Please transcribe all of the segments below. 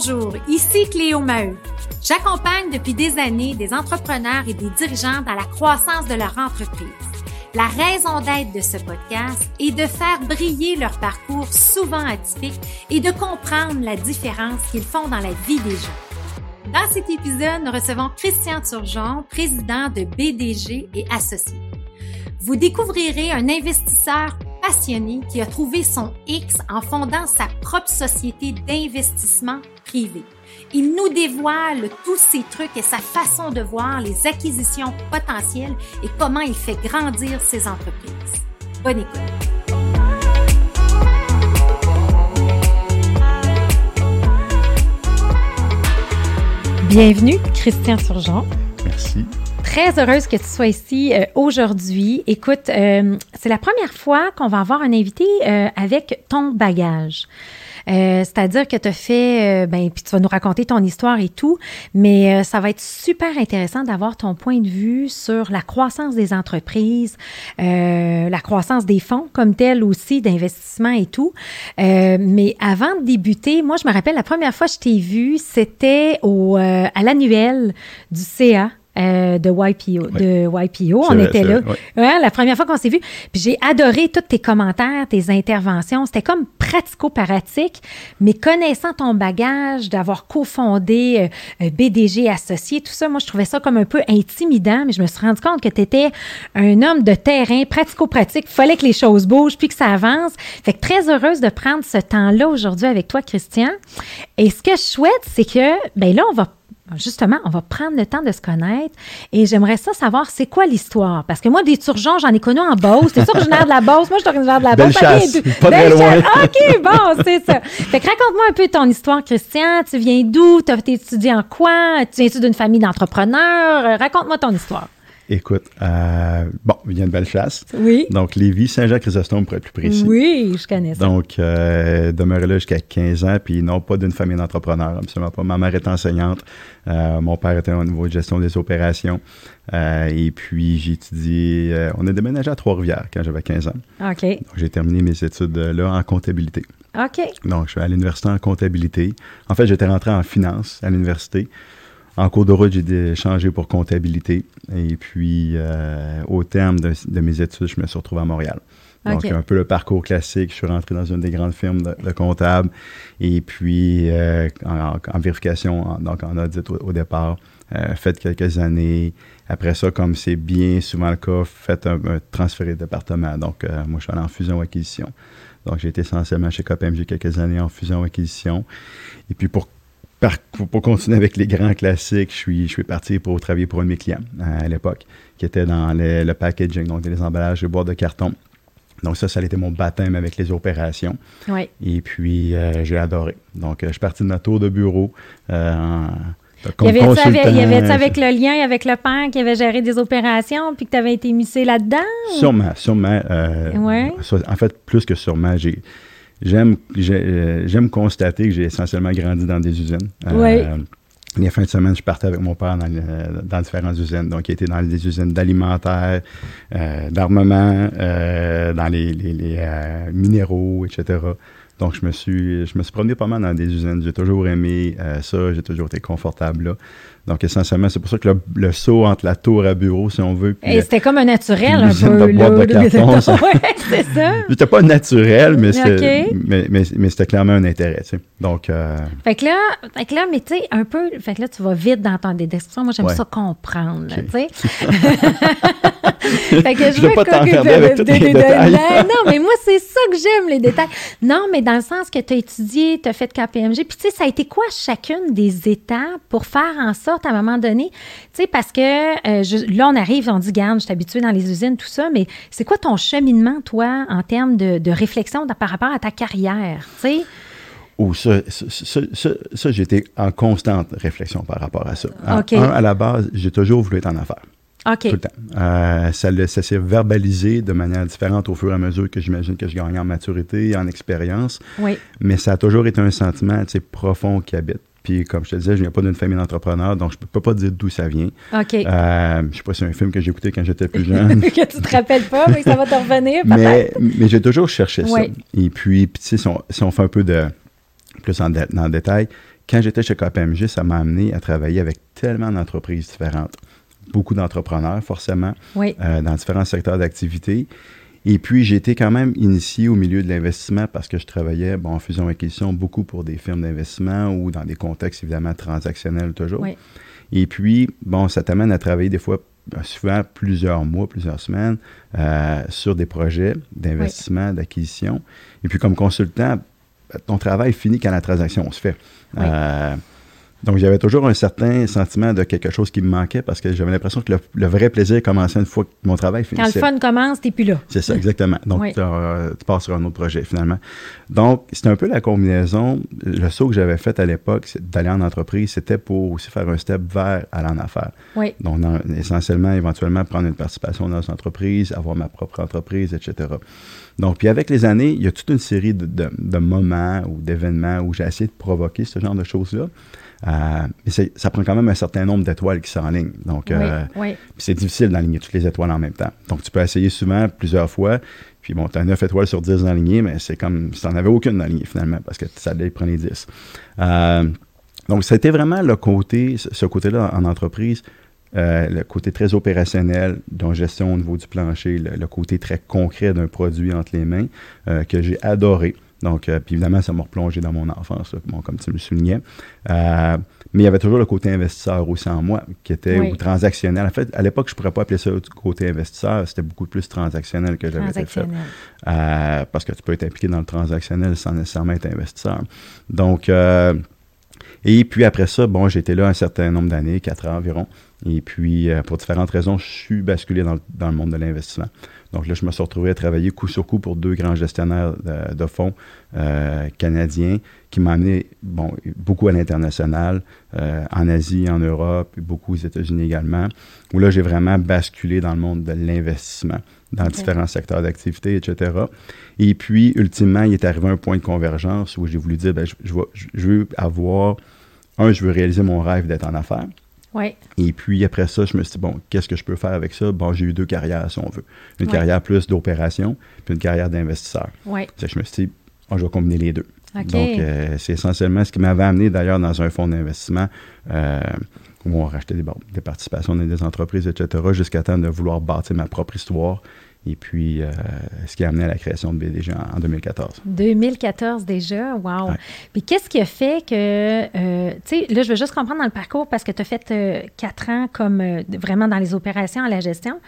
Bonjour, ici Cléo Maheu. J'accompagne depuis des années des entrepreneurs et des dirigeants dans la croissance de leur entreprise. La raison d'être de ce podcast est de faire briller leur parcours souvent atypique et de comprendre la différence qu'ils font dans la vie des gens. Dans cet épisode, nous recevons Christian Turgeon, président de BDG et associé. Vous découvrirez un investisseur passionné qui a trouvé son X en fondant sa propre société d'investissement privé. Il nous dévoile tous ses trucs et sa façon de voir les acquisitions potentielles et comment il fait grandir ses entreprises. Bonne écoute. Bienvenue, Christian Surgeon. Merci très heureuse que tu sois ici euh, aujourd'hui. Écoute, euh, c'est la première fois qu'on va avoir un invité euh, avec ton bagage. C'est-à-dire que tu as fait, ben, puis tu vas nous raconter ton histoire et tout, mais ça va être super intéressant d'avoir ton point de vue sur la croissance des entreprises, la croissance des fonds comme tel aussi, d'investissement et tout. mais avant de débuter, moi, je me rappelle la première fois que je t'ai vu, c'était au à l'annuel du CA. Euh, de YPO. De YPO. On était là. Ouais, la première fois qu'on s'est vu. Puis j'ai adoré tous tes commentaires, tes interventions. C'était comme pratico-pratique, mais connaissant ton bagage, d'avoir cofondé euh, euh, BDG associé, tout ça, moi, je trouvais ça comme un peu intimidant, mais je me suis rendu compte que tu étais un homme de terrain, pratico-pratique. Il fallait que les choses bougent puis que ça avance. Fait que très heureuse de prendre ce temps-là aujourd'hui avec toi, Christian. Et ce que je souhaite, c'est que, ben là, on va Justement, on va prendre le temps de se connaître et j'aimerais ça savoir c'est quoi l'histoire? Parce que moi, des turgeons, j'en ai connu en Beauce. C'est sûr que je de la Beauce. Moi, je suis originaire de la Beauce. Chasse, pas très loin. OK, bon, c'est ça. Fait que raconte-moi un peu ton histoire, Christian. Tu viens d'où? Tu as étudié en quoi? Tu viens-tu d'une famille d'entrepreneurs? Raconte-moi ton histoire. Écoute, euh, bon, il y a une belle chasse. Oui. Donc, Lévis, Saint-Jacques-Chrysostome, pour être plus précis. Oui, je connais ça. Donc, euh, demeuré là jusqu'à 15 ans, puis non pas d'une famille d'entrepreneurs, absolument pas. Ma mère est enseignante, euh, mon père était au niveau de gestion des opérations, euh, et puis j'ai étudié, euh, on a déménagé à Trois-Rivières quand j'avais 15 ans. OK. Donc, j'ai terminé mes études là en comptabilité. OK. Donc, je suis à l'université en comptabilité. En fait, j'étais rentré en finance à l'université. En cours de route, j'ai changé pour comptabilité. Et puis, euh, au terme de, mes études, je me suis retrouvé à Montréal. Donc, un peu le parcours classique. Je suis rentré dans une des grandes firmes de, comptables. Et puis, euh, en, vérification, donc en audit au, départ, euh, fait quelques années. Après ça, comme c'est bien souvent le cas, fait un, transféré de département. Donc, moi, je suis allé en fusion-acquisition. Donc, j'ai été essentiellement chez KPMG quelques années en fusion-acquisition. Et puis, pour pour continuer avec les grands classiques, je suis, je suis parti pour travailler pour un de mes clients euh, à l'époque, qui était dans le packaging, donc les emballages de boîtes de carton. Donc ça, ça a été mon baptême avec les opérations. Oui. Et puis, euh, j'ai adoré. Donc, euh, je suis parti de ma tour de bureau en, il y avait-tu avec, le lien avec le père qui avait géré des opérations puis que tu avais été missé là-dedans? Sûrement, sûrement. En fait, plus que sûrement, j'ai j'aime euh, j'aime constater que j'ai essentiellement grandi dans des usines. Oui. Euh, les fins de semaine, je partais avec mon père dans, dans différentes usines. Donc, il était dans des usines d'alimentaire, euh, d'armement, dans les, les, minéraux, etc. Donc, je me suis je me suis promené pas mal dans des usines. J'ai toujours aimé ça, j'ai toujours été confortable là. Donc, essentiellement, c'est pour ça que le, saut entre la tour à bureau, si on veut. Et c'était comme un naturel, un peu. De boîte de carton. c'est ça. C'était pas naturel, mais c'était, mais, mais, c'était clairement un intérêt, tu sais. Donc. Euh... Fait que là, fait que là mais tu sais, un peu. Fait que là, tu vas vite dans ton descriptions. Moi, j'aime ça comprendre, tu sais. fait que je, je veux pas t'emmerder avec tous les détails. non, mais moi, c'est ça que j'aime, les détails. Non, mais dans le sens que tu as étudié, tu as fait KPMG. Puis, tu sais, ça a été quoi chacune des étapes pour faire en sorte à un moment donné. Tu sais, parce que euh, là, on arrive, on dit, garde, je suis habituée dans les usines, tout ça, mais c'est quoi ton cheminement, toi, en termes de, réflexion par rapport à ta carrière, tu sais? Oh, ça, ça, ça, j'étais en constante réflexion par rapport à ça. OK. à la base, j'ai toujours voulu être en affaires. Tout le temps. Euh, ça, ça s'est verbalisé de manière différente au fur et à mesure que j'imagine que je gagnais en maturité, en expérience. Oui. Mais ça a toujours été un sentiment profond qui habite. Puis, comme je te disais, je viens pas d'une famille d'entrepreneurs, donc je peux, peux pas dire d'où ça vient. OK. Euh, je sais pas si c'est un film que j'ai écouté quand j'étais plus jeune. que tu te rappelles pas, mais ça va te revenir, Mais, mais j'ai toujours cherché ça. Et puis, puis tu sais, si on, fait un peu de plus en, détail, quand j'étais chez KPMG, ça m'a amené à travailler avec tellement d'entreprises différentes. Beaucoup d'entrepreneurs, forcément, euh, dans différents secteurs d'activité. Et puis, j'ai été quand même initié au milieu de l'investissement parce que je travaillais bon, en fusion-acquisition beaucoup pour des firmes d'investissement ou dans des contextes évidemment transactionnels toujours. Et puis, bon, ça t'amène à travailler des fois, euh, souvent plusieurs mois, plusieurs semaines euh, sur des projets d'investissement, d'acquisition. Et puis, comme consultant, ton travail finit quand la transaction se fait. Euh, donc, j'avais toujours un certain sentiment de quelque chose qui me manquait parce que j'avais l'impression que le, vrai plaisir commençait une fois que mon travail finissait. Quand le fun commence, tu n'es plus là. C'est ça, exactement. Donc, tu passes sur un autre projet, finalement. Donc, c'était un peu la combinaison. Le saut que j'avais fait à l'époque d'aller en entreprise, c'était pour aussi faire un step vers aller en affaires. Oui. Donc, essentiellement, éventuellement, prendre une participation dans une entreprise, avoir ma propre entreprise, etc. Donc, puis avec les années, il y a toute une série de, de moments ou d'événements où j'ai essayé de provoquer ce genre de choses-là. Euh, mais ça prend quand même un certain nombre d'étoiles qui s'enlignent. Donc, euh, c'est difficile d'aligner toutes les étoiles en même temps. Donc, tu peux essayer souvent, plusieurs fois. Puis bon, tu as 9 étoiles sur 10 alignées, mais c'est comme si tu n'en avais aucune alignée finalement, parce que ça allait prendre les 10. Euh, donc, c'était vraiment le côté, ce côté-là en entreprise, le côté très opérationnel, dont gestion au niveau du plancher, le, côté très concret d'un produit entre les mains, que j'ai adoré. Donc, euh, puis évidemment, ça m'a replongé dans mon enfance, comme tu me le soulignais. Euh, mais il y avait toujours le côté investisseur aussi en moi, qui était transactionnel. En fait, à l'époque, je ne pourrais pas appeler ça du côté investisseur, c'était beaucoup plus transactionnel que j'avais fait. Euh, parce que tu peux être impliqué dans le transactionnel sans nécessairement être investisseur. Donc, et puis après ça, bon, été là un certain nombre d'années, quatre ans environ. Et puis, pour différentes raisons, je suis basculé dans, dans le monde de l'investissement. Donc là, je me suis retrouvé à travailler coup sur coup pour deux grands gestionnaires de, fonds euh, canadiens qui m'ont amené bon, beaucoup à l'international, euh, en Asie, en Europe, beaucoup aux États-Unis également, où là, j'ai vraiment basculé dans le monde de l'investissement, dans différents secteurs d'activité, etc. Et puis, ultimement, il est arrivé un point de convergence où j'ai voulu dire, ben, je, je veux avoir, un, je veux réaliser mon rêve d'être en affaires. Et puis après ça, je me suis dit, bon, qu'est-ce que je peux faire avec ça? Bon, j'ai eu deux carrières, si on veut. Une carrière plus d'opération, puis une carrière d'investisseur. Ouais. Je me suis dit, oh, je vais combiner les deux. Donc, euh, c'est essentiellement ce qui m'avait amené d'ailleurs dans un fonds d'investissement euh, où on rachetait des, des participations dans des entreprises, etc., jusqu'à temps de vouloir bâtir ma propre histoire et puis, euh, ce qui a amené à la création de BDG en, 2014. 2014 déjà, wow. Puis qu'est-ce qui a fait que, euh, tu sais, là, je veux juste comprendre dans le parcours parce que tu as fait euh, quatre ans comme vraiment dans les opérations, à la gestion.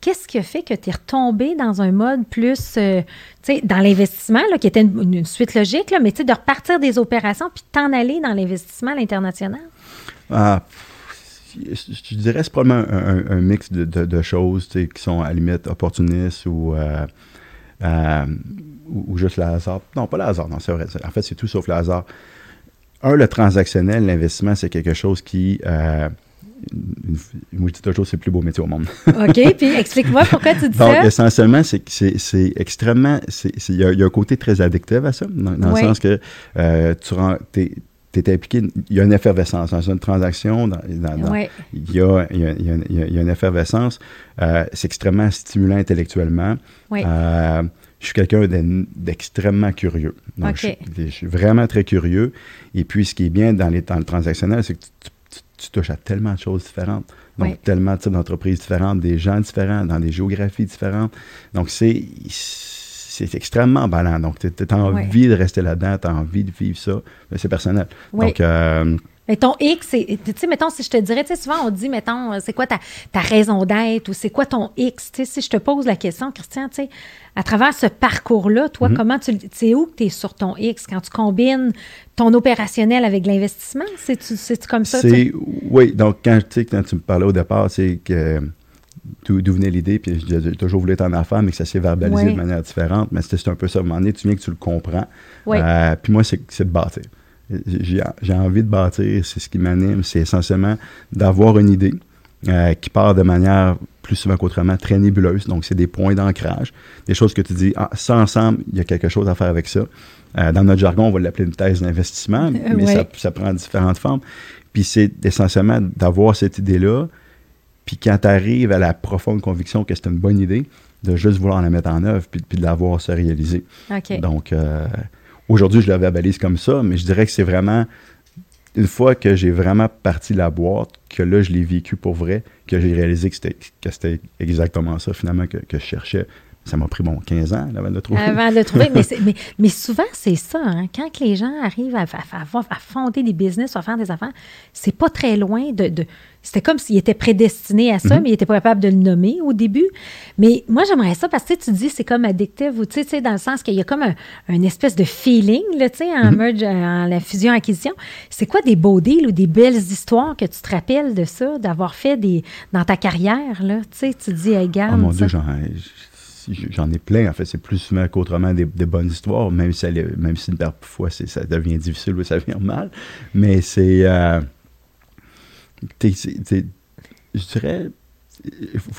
Qu'est-ce qui a fait que tu es retombé dans un mode plus, tu sais, dans l'investissement, qui était une, suite logique, là, mais tu sais, de repartir des opérations puis t'en aller dans l'investissement à l'international? Ah, je dirais c'est probablement un, mix de, choses qui sont à la limite opportunistes ou, euh, euh, ou, juste le hasard. Non, pas le hasard, non, c'est vrai. En fait, c'est tout sauf le hasard. Un, le transactionnel, l'investissement, c'est quelque chose qui. Euh, moi, je dis toujours, c'est le plus beau métier au monde. OK, puis explique-moi pourquoi tu dis ça. Donc, essentiellement, c'est c'est extrêmement. Il y, a un côté très addictif à ça, dans, le sens que tu rends, tu es impliqué, il y a une effervescence dans une transaction, il, y a, une effervescence. Euh, c'est extrêmement stimulant intellectuellement. Euh, je suis quelqu'un d'extrêmement curieux. Donc, je, suis vraiment très curieux. Et puis, ce qui est bien dans, les, dans le transactionnel, c'est que tu, touches à tellement de choses différentes. Donc, tellement de types d'entreprises différentes, des gens différents, dans des géographies différentes. Donc, c'est c'est extrêmement emballant. Donc, tu as envie de rester là-dedans, tu as envie de vivre ça. C'est personnel. Donc, euh, mais ton X, tu sais, mettons, si je te dirais, tu sais, souvent on dit, mettons, c'est quoi ta, raison d'être ou c'est quoi ton X? Tu sais, si je te pose la question, Christian, tu sais, à travers ce parcours-là, toi, mm-hmm. comment tu sais où tu es sur ton X quand tu combines ton opérationnel avec l'investissement? C'est comme ça? Oui, donc quand, quand tu me parlais au départ, c'est que d'où venait l'idée, puis j'ai toujours voulu être en affaires, mais que ça s'est verbalisé de manière différente. Mais c'était un peu ça. À un moment donné, tu viens que tu le comprends. Euh, puis moi, c'est de bâtir. J'ai envie de bâtir, c'est ce qui m'anime. C'est essentiellement d'avoir une idée euh, qui part de manière plus souvent qu'autrement très nébuleuse. Donc, c'est des points d'ancrage, des choses que tu dis, ah, ça ensemble, il y a quelque chose à faire avec ça. Euh, dans notre jargon, on va l'appeler une thèse d'investissement, mais ça, ça prend différentes formes. Puis c'est essentiellement d'avoir cette idée-là, puis quand tu arrives à la profonde conviction que c'est une bonne idée, de juste vouloir la mettre en œuvre puis, de la voir se réaliser. Donc, euh, aujourd'hui, je la verbalise comme ça, mais je dirais que c'est vraiment une fois que j'ai vraiment parti la boîte, que là, je l'ai vécu pour vrai, que j'ai réalisé que c'était, que c'était exactement ça, finalement, que, que je cherchais. Ça m'a pris, bon, 15 ans avant de le trouver. Avant de le trouver. mais, mais, mais, souvent, c'est ça. Hein. Quand les gens arrivent à, à, à, fonder des business, à faire des affaires, c'est pas très loin de. de c'était comme s'ils étaient prédestinés à ça, mm-hmm. mais ils n'étaient pas capables de le nommer au début. Mais moi, j'aimerais ça parce que tu dis c'est comme addictif, ou tu sais, dans le sens qu'il y a comme un, espèce de feeling là, en, mm-hmm. merge, en la fusion-acquisition. C'est quoi des beaux deals ou des belles histoires que tu te rappelles de ça, d'avoir fait des, dans ta carrière? Là, tu sais, tu dis, hey, Oh mon Dieu, j'en ai plein. En fait, c'est plus souvent qu'autrement des, bonnes histoires, même si, même si parfois ça devient difficile ou ça devient mal. Mais c'est. Euh, je dirais.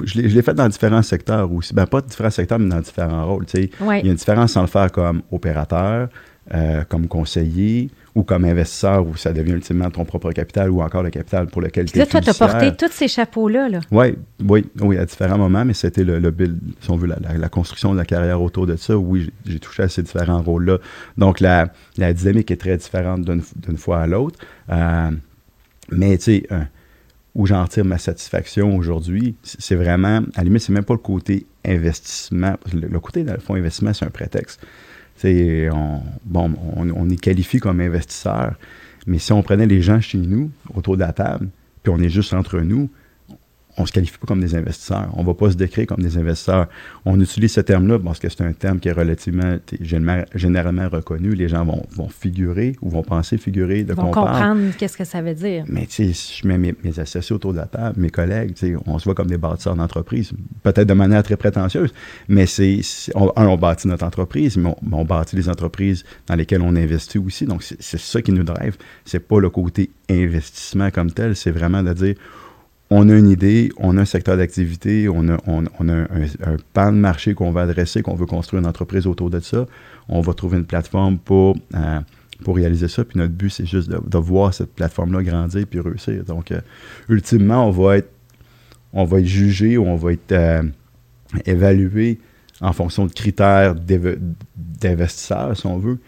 Je l'ai fait dans différents secteurs aussi. Ben, pas différents secteurs, mais dans différents rôles. Il y a une différence sans le faire comme opérateur, euh, comme conseiller, ou comme investisseur où ça devient ultimement ton propre capital ou encore le capital pour lequel tu es Là, toi, tu as porté tous ces chapeaux-là. Là. Oui, oui, oui, à différents moments, mais c'était le, le build, si on veut, la, construction de la carrière autour de ça. Oui, j'ai touché à ces différents rôles-là. Donc, la, la, dynamique est très différente d'une fois à l'autre. Euh, mais, tu sais, où j'en tire ma satisfaction aujourd'hui, c'est vraiment, à la limite, c'est même pas le côté investissement. Le, côté, dans le fond, investissement, c'est un prétexte on, bon, on, est qualifié comme investisseur, mais si on prenait les gens chez nous, autour de la table, puis on est juste entre nous, on ne se qualifie pas comme des investisseurs. On ne va pas se décrire comme des investisseurs. On utilise ce terme-là parce que c'est un terme qui est relativement généralement reconnu. Les gens vont, vont figurer ou vont penser figurer de vont comprendre qu'est-ce que ça veut dire. Mais tu sais, je mets mes, associés autour de la table, mes collègues, on se voit comme des bâtisseurs d'entreprise, peut-être de manière très prétentieuse, mais c'est, on, un, on bâtit notre entreprise, mais on, bâtit les entreprises dans lesquelles on investit aussi. Donc, c'est ça qui nous drive. C'est pas le côté investissement comme tel, c'est vraiment de dire on a une idée, on a un secteur d'activité, on a, un, pan de marché qu'on va adresser, qu'on veut construire une entreprise autour de ça. On va trouver une plateforme pour, euh, réaliser ça. Puis notre but, c'est juste de, voir cette plateforme-là grandir puis réussir. Donc, euh, ultimement, on va être on va être jugé ou on va être euh, évalué en fonction de critères d'investisseurs, si on veut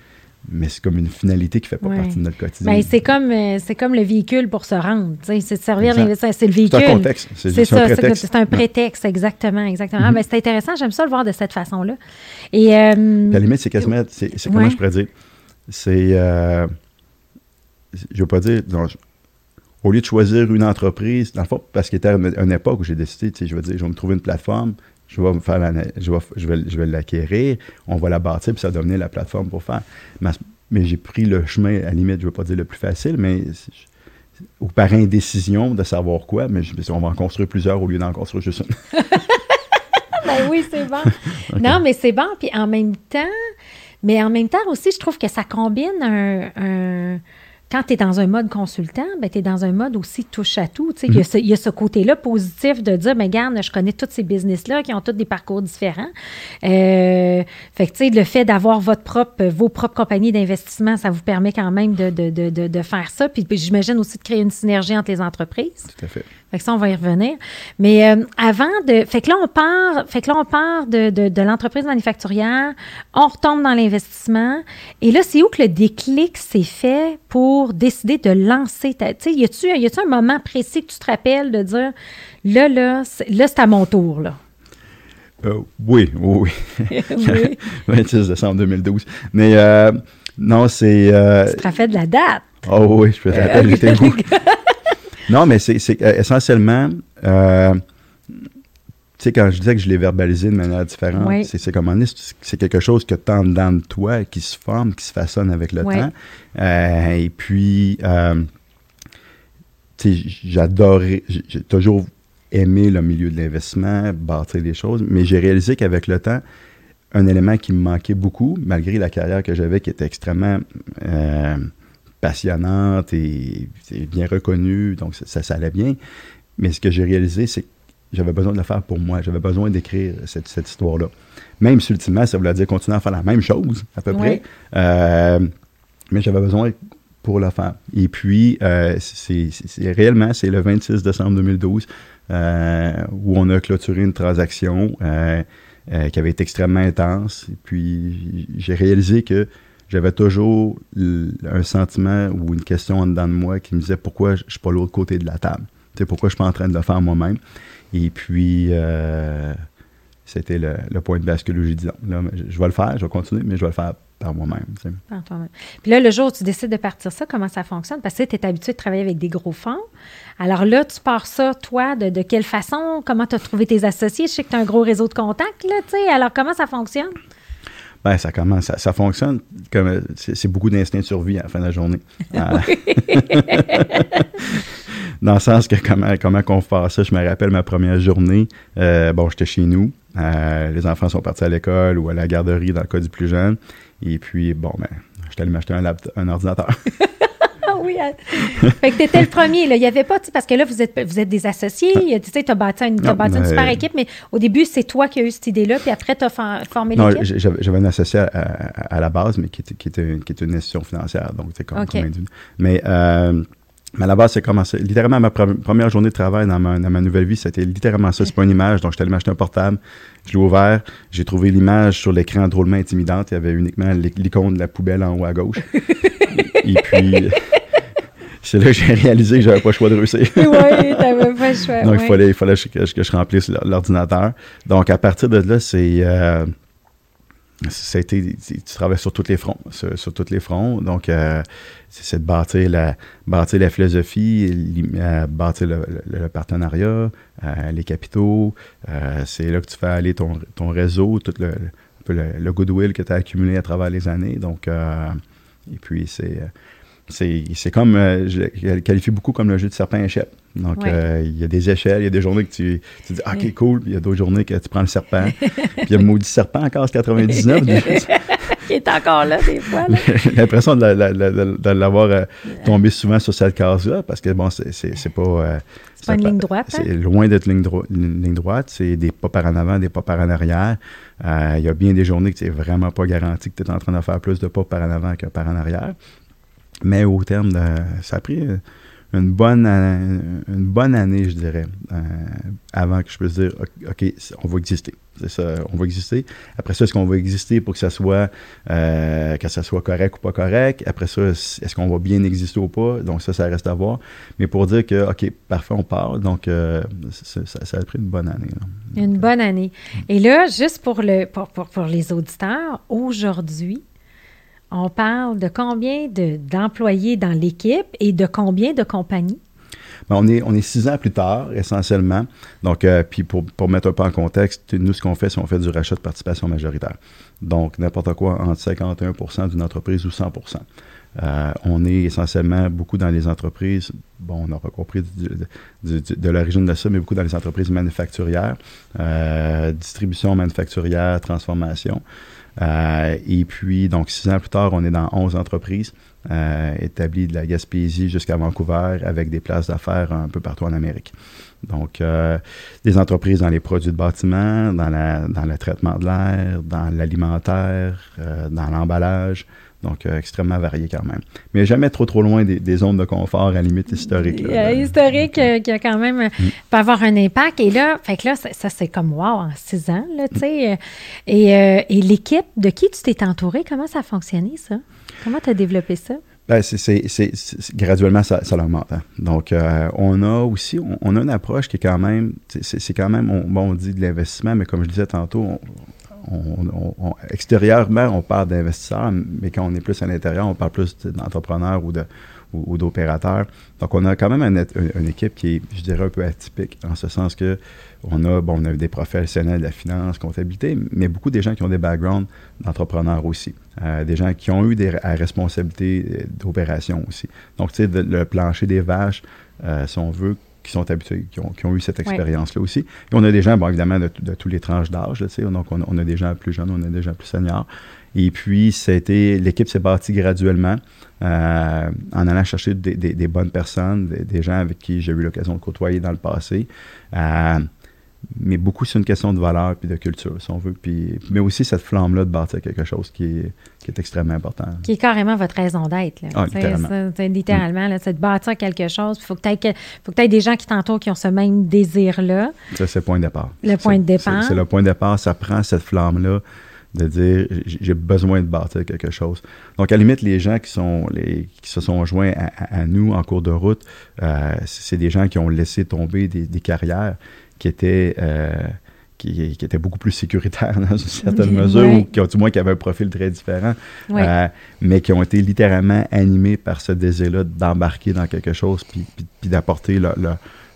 mais c'est comme une finalité qui fait pas partie de notre quotidien. Ben, c'est comme euh, c'est comme le véhicule pour se rendre. C'est servir c'est le véhicule. C'est un contexte. C'est ça, c'est un prétexte, exactement, exactement. Ben, c'est intéressant, j'aime ça le voir de cette façon-là. Et euh, la limite, c'est quasiment, c'est comment je pourrais dire, c'est, euh, je veux pas dire, au lieu de choisir une entreprise, dans le fond, parce qu'il était à une, époque où j'ai décidé, je veux dire, je vais me trouver une plateforme, je vais, faire je vais, je vais, je vais l'acquérir, on va la bâtir, puis ça va devenir la plateforme pour faire. Mais, j'ai pris le chemin, à la limite, je ne veux pas dire le plus facile, mais ou par indécision de savoir quoi, mais je, on va en construire plusieurs au lieu d'en construire juste une. ben oui, c'est bon. Non, mais c'est bon. Puis en même temps, mais en même temps aussi, je trouve que ça combine un quand tu es dans un mode consultant, ben, tu es dans un mode aussi touche à tout. Il y, y, a ce côté-là positif de dire, mais regarde, je connais tous ces business-là qui ont tous des parcours différents. Euh, fait que, le fait d'avoir votre propre, vos propres compagnies d'investissement, ça vous permet quand même de, de, de, de faire ça. Puis, j'imagine aussi de créer une synergie entre les entreprises. Tout à fait. Fait que ça, on va y revenir. Mais euh, avant de. Fait que là, on part, fait que là, on part de, de, de l'entreprise manufacturière, on retombe dans l'investissement. Et là, c'est où que le déclic s'est fait pour décider de lancer ta. Tu sais, y a-tu, un moment précis que tu te rappelles de dire là, là, là, c'est à mon tour, là? Euh, oui, oui, oui. 26 décembre 2012. Mais euh, non, c'est. tu te rappelles de la date? Oh oui, je peux te rappeler, j'étais où? Non, mais c'est euh, essentiellement, euh, tu sais, quand je disais que je l'ai verbalisé de manière différente, c'est comme c'est quelque chose que tu as dedans de toi, qui se forme, qui se façonne avec le temps. Euh, et puis, tu sais, j'adorais, j'ai toujours aimé le milieu de l'investissement, bâtir des choses, mais j'ai réalisé qu'avec le temps, un élément qui me manquait beaucoup, malgré la carrière que j'avais qui était extrêmement passionnante et, bien reconnue, donc ça, ça, allait bien. Mais ce que j'ai réalisé, c'est que j'avais besoin de le faire pour moi. J'avais besoin d'écrire cette, cette histoire-là. Même si ultimement, ça voulait dire continuer à faire la même chose, à peu près. Euh, mais j'avais besoin pour le faire. Et puis, euh, c'est réellement, c'est le 26 décembre 2012 euh, où on a clôturé une transaction qui avait été extrêmement intense. Et puis, j'ai réalisé que j'avais toujours un sentiment ou une question en dedans de moi qui me disait pourquoi je suis pas l'autre côté de la table. Pourquoi je suis pas en train de le faire moi-même. Et puis, euh, c'était le, point de bascule où j'ai je vais le faire, je vais continuer, mais je vais le faire par moi-même. Puis là, le jour où tu décides de partir ça, comment ça fonctionne? Parce que tu es habitué de travailler avec des gros fonds. Alors là, tu pars ça, toi, de, quelle façon? Comment tu as trouvé tes associés? Je sais que tu as un gros réseau de contacts, là, tu sais. Alors, comment ça fonctionne? Ben, ça commence, ça, fonctionne comme c'est beaucoup d'instinct de survie à la fin de la journée. Ah. Dans le sens que comment, comment qu'on fait ça, je me rappelle ma première journée, euh, bon, j'étais chez nous, euh, les enfants sont partis à l'école ou à la garderie dans le cas du plus jeune, et puis, bon, ben, j'étais allé m'acheter un, un ordinateur. oui. Hein. fait que tu étais le premier. Là. Il n'y avait pas, parce que là, vous êtes, vous êtes des associés. Tu sais, tu as bâti, une, as bâti une super équipe, mais au début, c'est toi qui as eu cette idée-là, puis après, tu as formé l'équipe? Non, j'avais un associé à, à, la base, mais qui était, qui était, une, qui était une institution financière. Donc, c'est comme, okay. Mais. Euh, mais à la base, c'est commencé. Littéralement, ma première journée de travail dans ma, dans ma nouvelle vie, c'était littéralement ça. C'est pas une image. Donc, j'étais allé m'acheter un portable. Je l'ai ouvert. J'ai trouvé l'image sur l'écran drôlement intimidante. Il y avait uniquement l'icône de la poubelle en haut à gauche. et puis, c'est là que j'ai réalisé que j'avais pas le choix de réussir. oui, t'avais pas le choix. Donc, il fallait, il fallait que, je, remplisse l'ordinateur. Donc, à partir de là, c'est. Euh, ça a été, tu travailles sur tous les fronts, sur, tous les fronts. Donc, euh, c'est de bâtir la, bâtir la philosophie, euh, bâtir le, partenariat, les capitaux. c'est là que tu fais aller ton, ton réseau, tout le, le, goodwill que tu as accumulé à travers les années. Donc, et puis, c'est c'est comme, euh, je le qualifie beaucoup comme le jeu de serpent-échelle. Donc, euh, il y a des échelles, il y a des journées que tu, tu dis, OK, cool, puis il y a d'autres journées que tu prends le serpent. puis il y a le maudit serpent encore, 99. qui est encore là, des fois. J'ai l'impression de, l'avoir euh, tombé souvent sur cette case-là, parce que, bon, c'est pas. c'est pas une ligne droite. C'est hein? loin d'être une, ligne droite. C'est des pas par en avant, des pas par en arrière. Il y a bien des journées que c'est vraiment pas garanti que tu es en train de faire plus de pas par en avant que par en arrière. Mais au terme de. Ça a pris une bonne, une bonne année, je dirais, euh, avant que je puisse dire OK, on va exister. C'est ça, on va exister. Après ça, est-ce qu'on va exister pour que ça soit euh, que ça soit correct ou pas correct? Après ça, est-ce qu'on va bien exister ou pas? Donc ça, ça reste à voir. Mais pour dire que OK, parfait, on part. Donc euh, ça, a pris une bonne année. Une bonne année. Et là, juste pour le pour, pour, pour les auditeurs, aujourd'hui, on parle de combien d'employés dans l'équipe et de combien de compagnies? Ben, on, est, six ans plus tard, essentiellement. Donc, euh, puis pour, mettre un peu en contexte, nous, ce qu'on fait, c'est qu'on fait du rachat de participation majoritaire. Donc, n'importe quoi entre 51% d'une entreprise ou 100 euh, on est essentiellement beaucoup dans les entreprises, bon, on pas compris de l'origine de ça, mais beaucoup dans les entreprises manufacturières, euh, distribution manufacturière, transformation. Euh, et puis, donc, six ans plus tard, on est dans 11 entreprises établies de la Gaspésie jusqu'à Vancouver avec des places d'affaires un peu partout en Amérique. Donc, des entreprises dans les produits de bâtiment, dans le traitement de l'air, dans l'alimentaire, dans l'emballage, donc, euh, extrêmement varié quand même. Mais jamais trop, trop loin des, zones de confort à limite historique. historique euh, qui a quand même mm. peut avoir un impact. Et là, fait que là, ça, c'est comme wow en six ans, là, tu sais. Et, euh, et l'équipe, de qui tu t'es entouré? Comment ça a fonctionné, ça? Comment tu as développé ça? Ben, c'est, graduellement, ça, ça augmente. Hein. Donc, on a aussi, on, a une approche qui est quand même, c'est, quand même, on, bon, on dit de l'investissement, mais comme je disais tantôt, on, on, extérieurement, on parle d'investisseurs, mais quand on est plus à l'intérieur, on parle plus d'entrepreneurs ou d'opérateurs. Donc, on a quand même une, équipe qui est, je dirais, un peu atypique, en ce sens que on a, bon, on a des professionnels de la finance, comptabilité, mais beaucoup des gens qui ont des backgrounds d'entrepreneurs aussi. Euh, des gens qui ont eu des responsabilités euh, d'opération aussi. Donc, tu sais, le plancher des vaches, euh, si on veut, qui sont habitués, qui ont, eu cette expérience-là aussi. Et on a des gens, bon, évidemment, de, tous les tranches d'âge, donc on, a des gens plus jeunes, on a des gens plus seniors. Et puis, c'était, l'équipe s'est bâtie graduellement euh, en allant chercher des, bonnes personnes, des, gens avec qui j'ai eu l'occasion de côtoyer dans le passé. Euh, mais beaucoup, c'est une question de valeur puis de culture, si on veut. Puis, mais aussi cette flamme-là de bâtir quelque chose qui est, qui est extrêmement important. Qui est carrément votre raison d'être. Ah, littéralement. C'est, littéralement, c'est de bâtir quelque chose. Il faut que tu aies des gens qui t'entourent qui ont ce même désir-là. Ça, c'est le point de départ. Le point de départ. C'est, le point de départ. Ça prend cette flamme-là de dire j'ai besoin de bâtir quelque chose. Donc, à la limite, les gens qui, sont les, qui se sont joints à, nous en cours de route, euh, c'est des gens qui ont laissé tomber des, carrières qui étaient, euh, qui, étaient beaucoup plus sécuritaires dans une certaine mesure, ou qui du moins qui avaient un profil très différent, euh, mais qui ont été littéralement animés par ce désir-là d'embarquer dans quelque chose, puis, puis, d'apporter leur,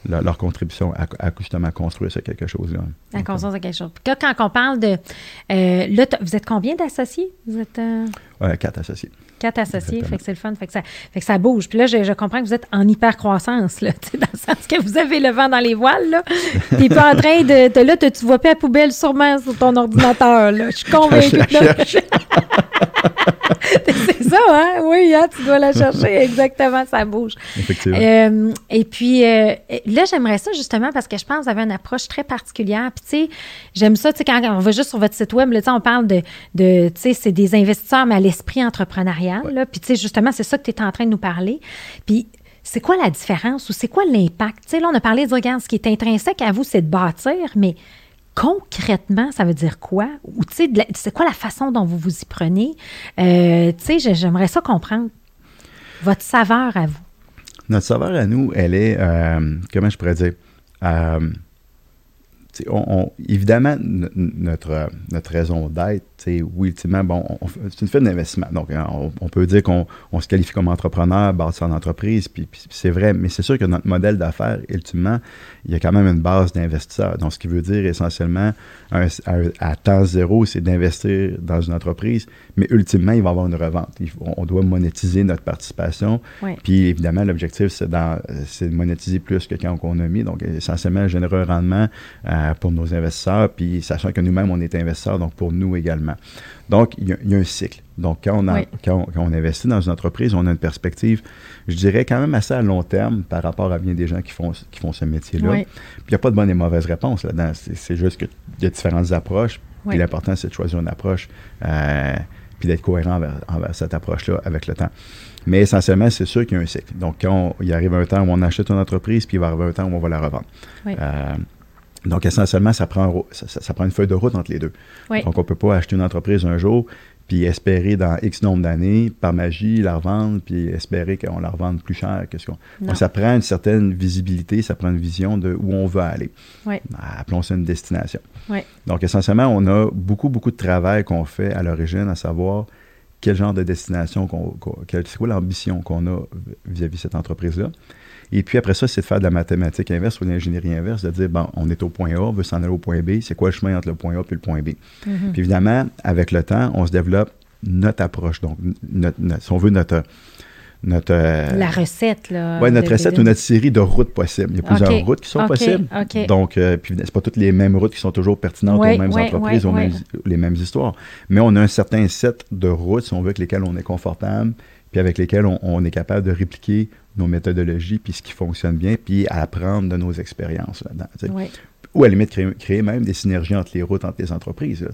leur contribution à, justement construire ce quelque chose-là. À construire ce quelque chose. quand on parle de... Euh, là, vous êtes combien d'associés? Vous êtes... Euh... quatre associés. Quatre associés, fait que c'est le fun, fait que, ça, fait que ça bouge. Puis là, je, comprends que vous êtes en hyper-croissance, là, dans le sens que vous avez le vent dans les voiles, là. T'es pas en train de... là, tu vois pas la poubelle sûrement sur ton ordinateur, là. Je suis convaincue. c'est ça, hein? Oui, hein, tu dois la chercher. Exactement, ça bouge. Effectivement. Euh, et puis, euh, là, j'aimerais ça justement parce que je pense que vous avez une approche très particulière. Puis, tu sais, j'aime ça, tu sais, quand on va juste sur votre site web, là, on parle de, de tu sais, c'est des investisseurs, mais à l'esprit entrepreneurial. Là, puis, tu sais, justement, c'est ça que tu es en train de nous parler. Puis, c'est quoi la différence ou c'est quoi l'impact? Tu sais, là, on a parlé de, regarde, ce qui est intrinsèque à vous, c'est de bâtir, mais concrètement, ça veut dire quoi? Ou, tu sais, c'est quoi la façon dont vous vous y prenez? Euh, tu sais, j'aimerais ça comprendre. Votre saveur à vous. Notre saveur à nous, elle est, euh, comment je pourrais dire, euh, on, évidemment, notre, notre raison d'être, oui, ultimement, bon, c'est une firme d'investissement. Donc, hein, on, peut dire qu'on se qualifie comme entrepreneur, bâti en entreprise, puis, c'est vrai, mais c'est sûr que notre modèle d'affaires, ultimement, il y a quand même une base d'investisseurs. Donc, ce qui veut dire essentiellement, à, temps zéro, c'est d'investir dans une entreprise, mais ultimement, il va y avoir une revente. on doit monétiser notre participation. Puis, évidemment, l'objectif, c'est de monétiser plus que quand on a mis. Donc, essentiellement, générer un rendement euh, pour nos investisseurs, puis sachant que nous-mêmes, on est investisseurs, donc pour nous également. Donc, il y, a, un cycle. Donc, quand on, a, quand, on, investit dans une entreprise, on a une perspective, je dirais, quand même assez à long terme par rapport à bien des gens qui font, qui font ce métier-là. Puis, il n'y a pas de bonne et mauvaise réponse là-dedans. C'est juste qu'il y a différentes approches. Puis, l'important, c'est de choisir une approche euh, puis d'être cohérent envers, cette approche-là avec le temps. Mais essentiellement, c'est sûr qu'il y a un cycle. Donc, quand il arrive un temps où on achète une entreprise, puis il va arriver un temps où on va la revendre. Euh, donc, essentiellement, ça prend, ça, prend une feuille de route entre les deux. Donc, on ne peut pas acheter une entreprise un jour, puis espérer dans X nombre d'années, par magie, la revendre, puis espérer qu'on la revende plus cher que ce qu'on... Donc, ça prend une certaine visibilité, ça prend une vision de où on veut aller. Appelons ça une destination. Donc, essentiellement, on a beaucoup, beaucoup de travail qu'on fait à l'origine, à savoir quel genre de destination, qu'on, c'est quoi l'ambition qu'on a vis-à-vis de cette entreprise-là. Et puis après ça, c'est de faire de la mathématique inverse ou de l'ingénierie inverse, de dire, bon, on est au point A, on veut s'en aller au point B, c'est quoi le chemin entre le point A et le point B? Mm-hmm. Puis évidemment, avec le temps, on se développe notre approche, donc si on veut notre... notre euh, la recette, là. Oui, notre recette ou notre série de routes possibles. Il y a plusieurs routes qui sont possibles. Donc, euh, puis c'est pas toutes les mêmes routes qui sont toujours pertinentes aux mêmes entreprises, aux mêmes, les mêmes histoires. Mais on a un certain set de routes, si on veut, avec lesquelles on est confortable, puis avec lesquelles on est capable de répliquer nos méthodologies, puis ce qui fonctionne bien, puis apprendre de nos expériences là-dedans. Ou à la limite, créer, même des synergies entre les routes, entre les entreprises,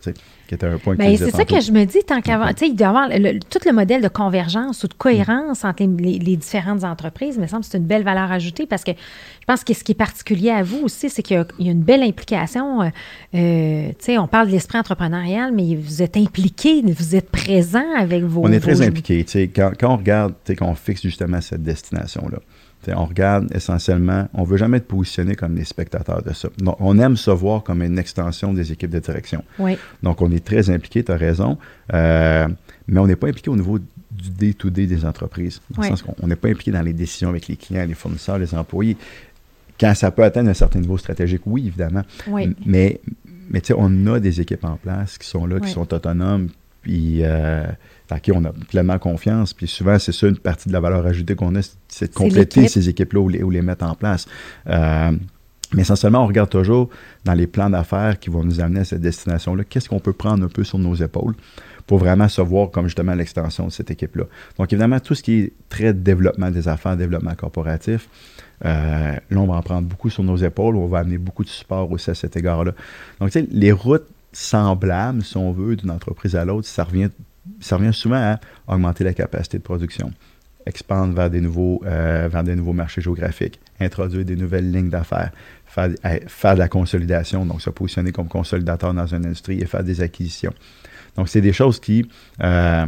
qui était un point que ben, C'est ça que je me dis, tant qu'avant, il doit y avoir tout le modèle de convergence ou de cohérence entre les, différentes entreprises, me semble que c'est une belle valeur ajoutée parce que je pense que ce qui est particulier à vous aussi, c'est qu'il y, a une belle implication. Euh, euh on parle de l'esprit entrepreneurial, mais vous êtes impliqué, vous êtes présent avec vos. On est très impliqué. Quand, quand on regarde, qu'on fixe justement cette destination-là, on regarde essentiellement, on ne veut jamais être positionné comme des spectateurs de ça. Donc, on aime se voir comme une extension des équipes de direction. Oui. Donc, on est très impliqué, tu as raison, euh, mais on n'est pas impliqué au niveau du day-to-day des entreprises. Dans le sens qu'on n'est pas impliqué dans les décisions avec les clients, les fournisseurs, les employés. Quand ça peut atteindre un certain niveau stratégique, oui, évidemment. Oui. Mais, mais on a des équipes en place qui sont là, qui sont autonomes, puis euh, à qui on a pleinement confiance. Puis souvent, c'est ça une partie de la valeur ajoutée qu'on a, c'est de compléter ces équipes-là ou les, les, mettre en place. Euh, mais essentiellement, on regarde toujours dans les plans d'affaires qui vont nous amener à cette destination-là, qu'est-ce qu'on peut prendre un peu sur nos épaules pour vraiment se voir comme justement l'extension de cette équipe-là? Donc évidemment, tout ce qui est très développement des affaires, développement corporatif, euh, là, on va en prendre beaucoup sur nos épaules, on va amener beaucoup de support aussi à cet égard-là. Donc, tu sais, les routes semblables, si on veut, d'une entreprise à l'autre, ça revient ça revient souvent à augmenter la capacité de production, expandre vers des nouveaux, euh, vers des nouveaux marchés géographiques, introduire des nouvelles lignes d'affaires, faire, de la consolidation, donc se positionner comme consolidateur dans une industrie et faire des acquisitions. Donc, c'est des choses qui euh,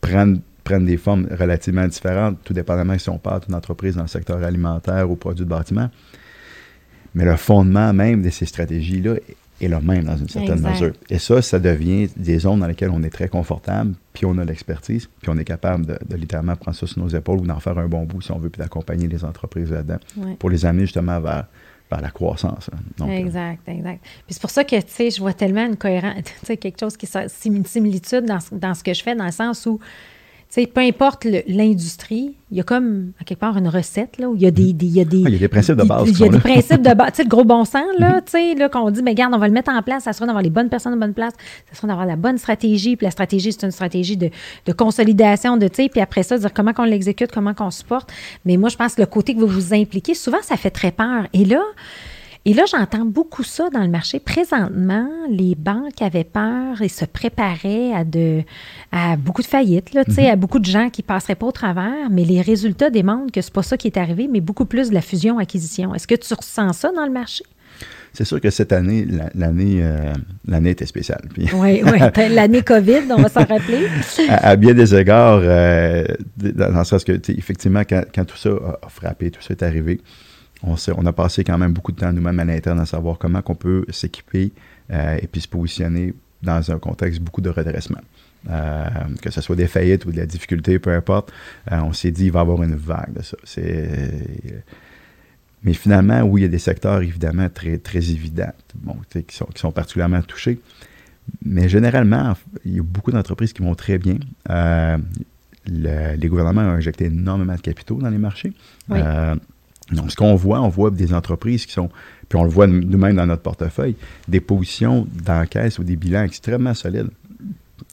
prennent, prennent des formes relativement différentes, tout dépendamment si on parle d'une entreprise dans le secteur alimentaire ou produits de bâtiment. Mais le fondement même de ces stratégies-là est le même dans une certaine mesure. Et ça, ça devient des zones dans lesquelles on est très confortable, puis on a l'expertise, puis on est capable de, littéralement prendre ça sur nos épaules ou d'en faire un bon bout si on veut, puis d'accompagner les entreprises là-dedans pour les amener justement vers, la croissance. Hein. exact, exact. Puis c'est pour ça que, tu sais, je vois tellement une cohérence, tu sais, quelque chose qui est une similitude dans, dans ce que je fais, dans le sens où peu importe l'industrie, il y a comme, à quelque part, une recette, là, où il y a des... il, y a des il y a des principes de base. Il y a des principes de base. Tu sais, le gros bon sens, là, tu sais, là, qu'on dit, mais garde, on va le mettre en place, ça sera d'avoir les bonnes personnes en bonne place, ça sera d'avoir la bonne stratégie, puis la stratégie, c'est une stratégie de, de consolidation, de, tu sais, puis après ça, dire comment qu'on l'exécute, comment qu'on supporte. Mais moi, je pense que le côté que vous vous impliquez, souvent, ça fait très peur. Et là, et là, j'entends beaucoup ça dans le marché. Présentement, les banques avaient peur et se préparaient à, de, à beaucoup de faillites, là, mm à beaucoup de gens qui ne passeraient pas au travers, mais les résultats démontrent que ce n'est pas ça qui est arrivé, mais beaucoup plus de la fusion-acquisition. Est-ce que tu ressens ça dans le marché? C'est sûr que cette année, l'année, euh, l'année était spéciale. oui, oui. L'année COVID, on va s'en rappeler. à, bien des égards, euh, dans, le sens que, effectivement, quand, quand, tout ça a frappé, tout ça est arrivé, on, a passé quand même beaucoup de temps nous-mêmes à l'interne à savoir comment on peut s'équiper euh, et puis se positionner dans un contexte beaucoup de redressement. Euh, que ce soit des faillites ou de la difficulté, peu importe, euh, on s'est dit qu'il va y avoir une vague de ça. Mais finalement, oui, il y a des secteurs évidemment très, très évidents, qui, sont, qui sont particulièrement touchés. Mais généralement, il y a beaucoup d'entreprises qui vont très bien. les gouvernements ont injecté énormément de capitaux dans les marchés. Donc, ce qu'on voit, on voit des entreprises qui sont, puis on le voit nous-mêmes dans notre portefeuille, des positions d'encaisse ou des bilans extrêmement solides.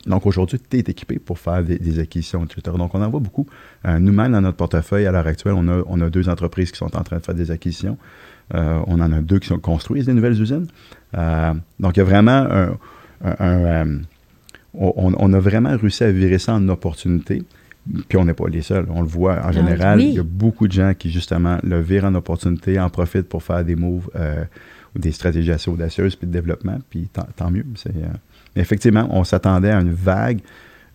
Donc, aujourd'hui, tu es équipé pour faire des, acquisitions, etc. Donc, on en voit beaucoup. Euh, nous-mêmes, dans notre portefeuille, à l'heure actuelle, on a, deux entreprises qui sont en train de faire des acquisitions. Euh, on en a deux qui sont, construisent des nouvelles usines. Euh, donc, il y a vraiment un... on, on, a vraiment réussi à virer ça en opportunité. Puis on n'est pas les seuls. On le voit en ah, général. Il y a beaucoup de gens qui, justement, le virent en opportunité, en profitent pour faire des moves euh, ou des stratégies assez audacieuses, puis de développement. Puis tant, mieux. Euh, mais effectivement, on s'attendait à une vague.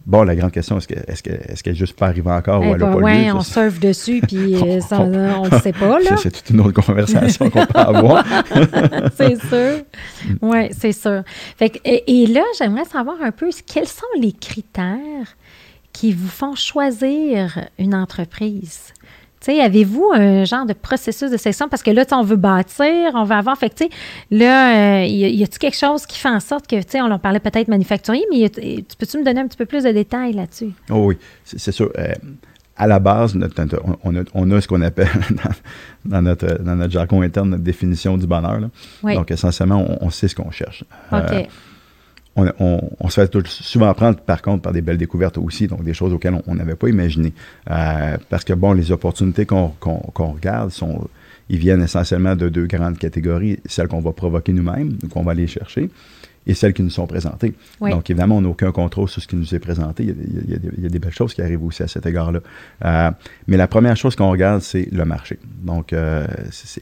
Bon, la grande question, est-ce qu'elle est, qu est, juste pas arrivée encore ou eh elle n'a ben pas lieu? on surfe dessus, puis euh, on ne sait pas. C'est toute une autre conversation qu'on peut avoir. c'est sûr. Oui, c'est sûr. Fait et, et là, j'aimerais savoir un peu quels sont les critères qui vous font choisir une entreprise? Avez-vous un genre de processus de sélection? Parce que là, on veut bâtir, on veut avoir. Fait que, là, euh, y a-t-il quelque chose qui fait en sorte que, tu sais, on en parlait peut-être manufacturier, mais tu peux-tu me donner un petit peu plus de détails là-dessus? Oh oui, c'est sûr. Euh, à la base, on, a, ce qu'on appelle dans, notre, dans notre jargon interne notre définition du bonheur. Donc, essentiellement, on, sait ce qu'on cherche. OK. Euh, on, se fait souvent prendre, par contre, par des belles découvertes aussi, donc des choses auxquelles on n'avait pas imaginé. Euh, parce que, bon, les opportunités qu'on regarde sont, ils viennent essentiellement de deux grandes catégories, celles qu'on va provoquer nous-mêmes, qu'on va aller chercher, et celles qui nous sont présentées. Donc, évidemment, on n'a aucun contrôle sur ce qui nous est présenté. Il y a, des, belles choses qui arrivent aussi à cet égard-là. Euh, mais la première chose qu'on regarde, c'est le marché. Donc, euh,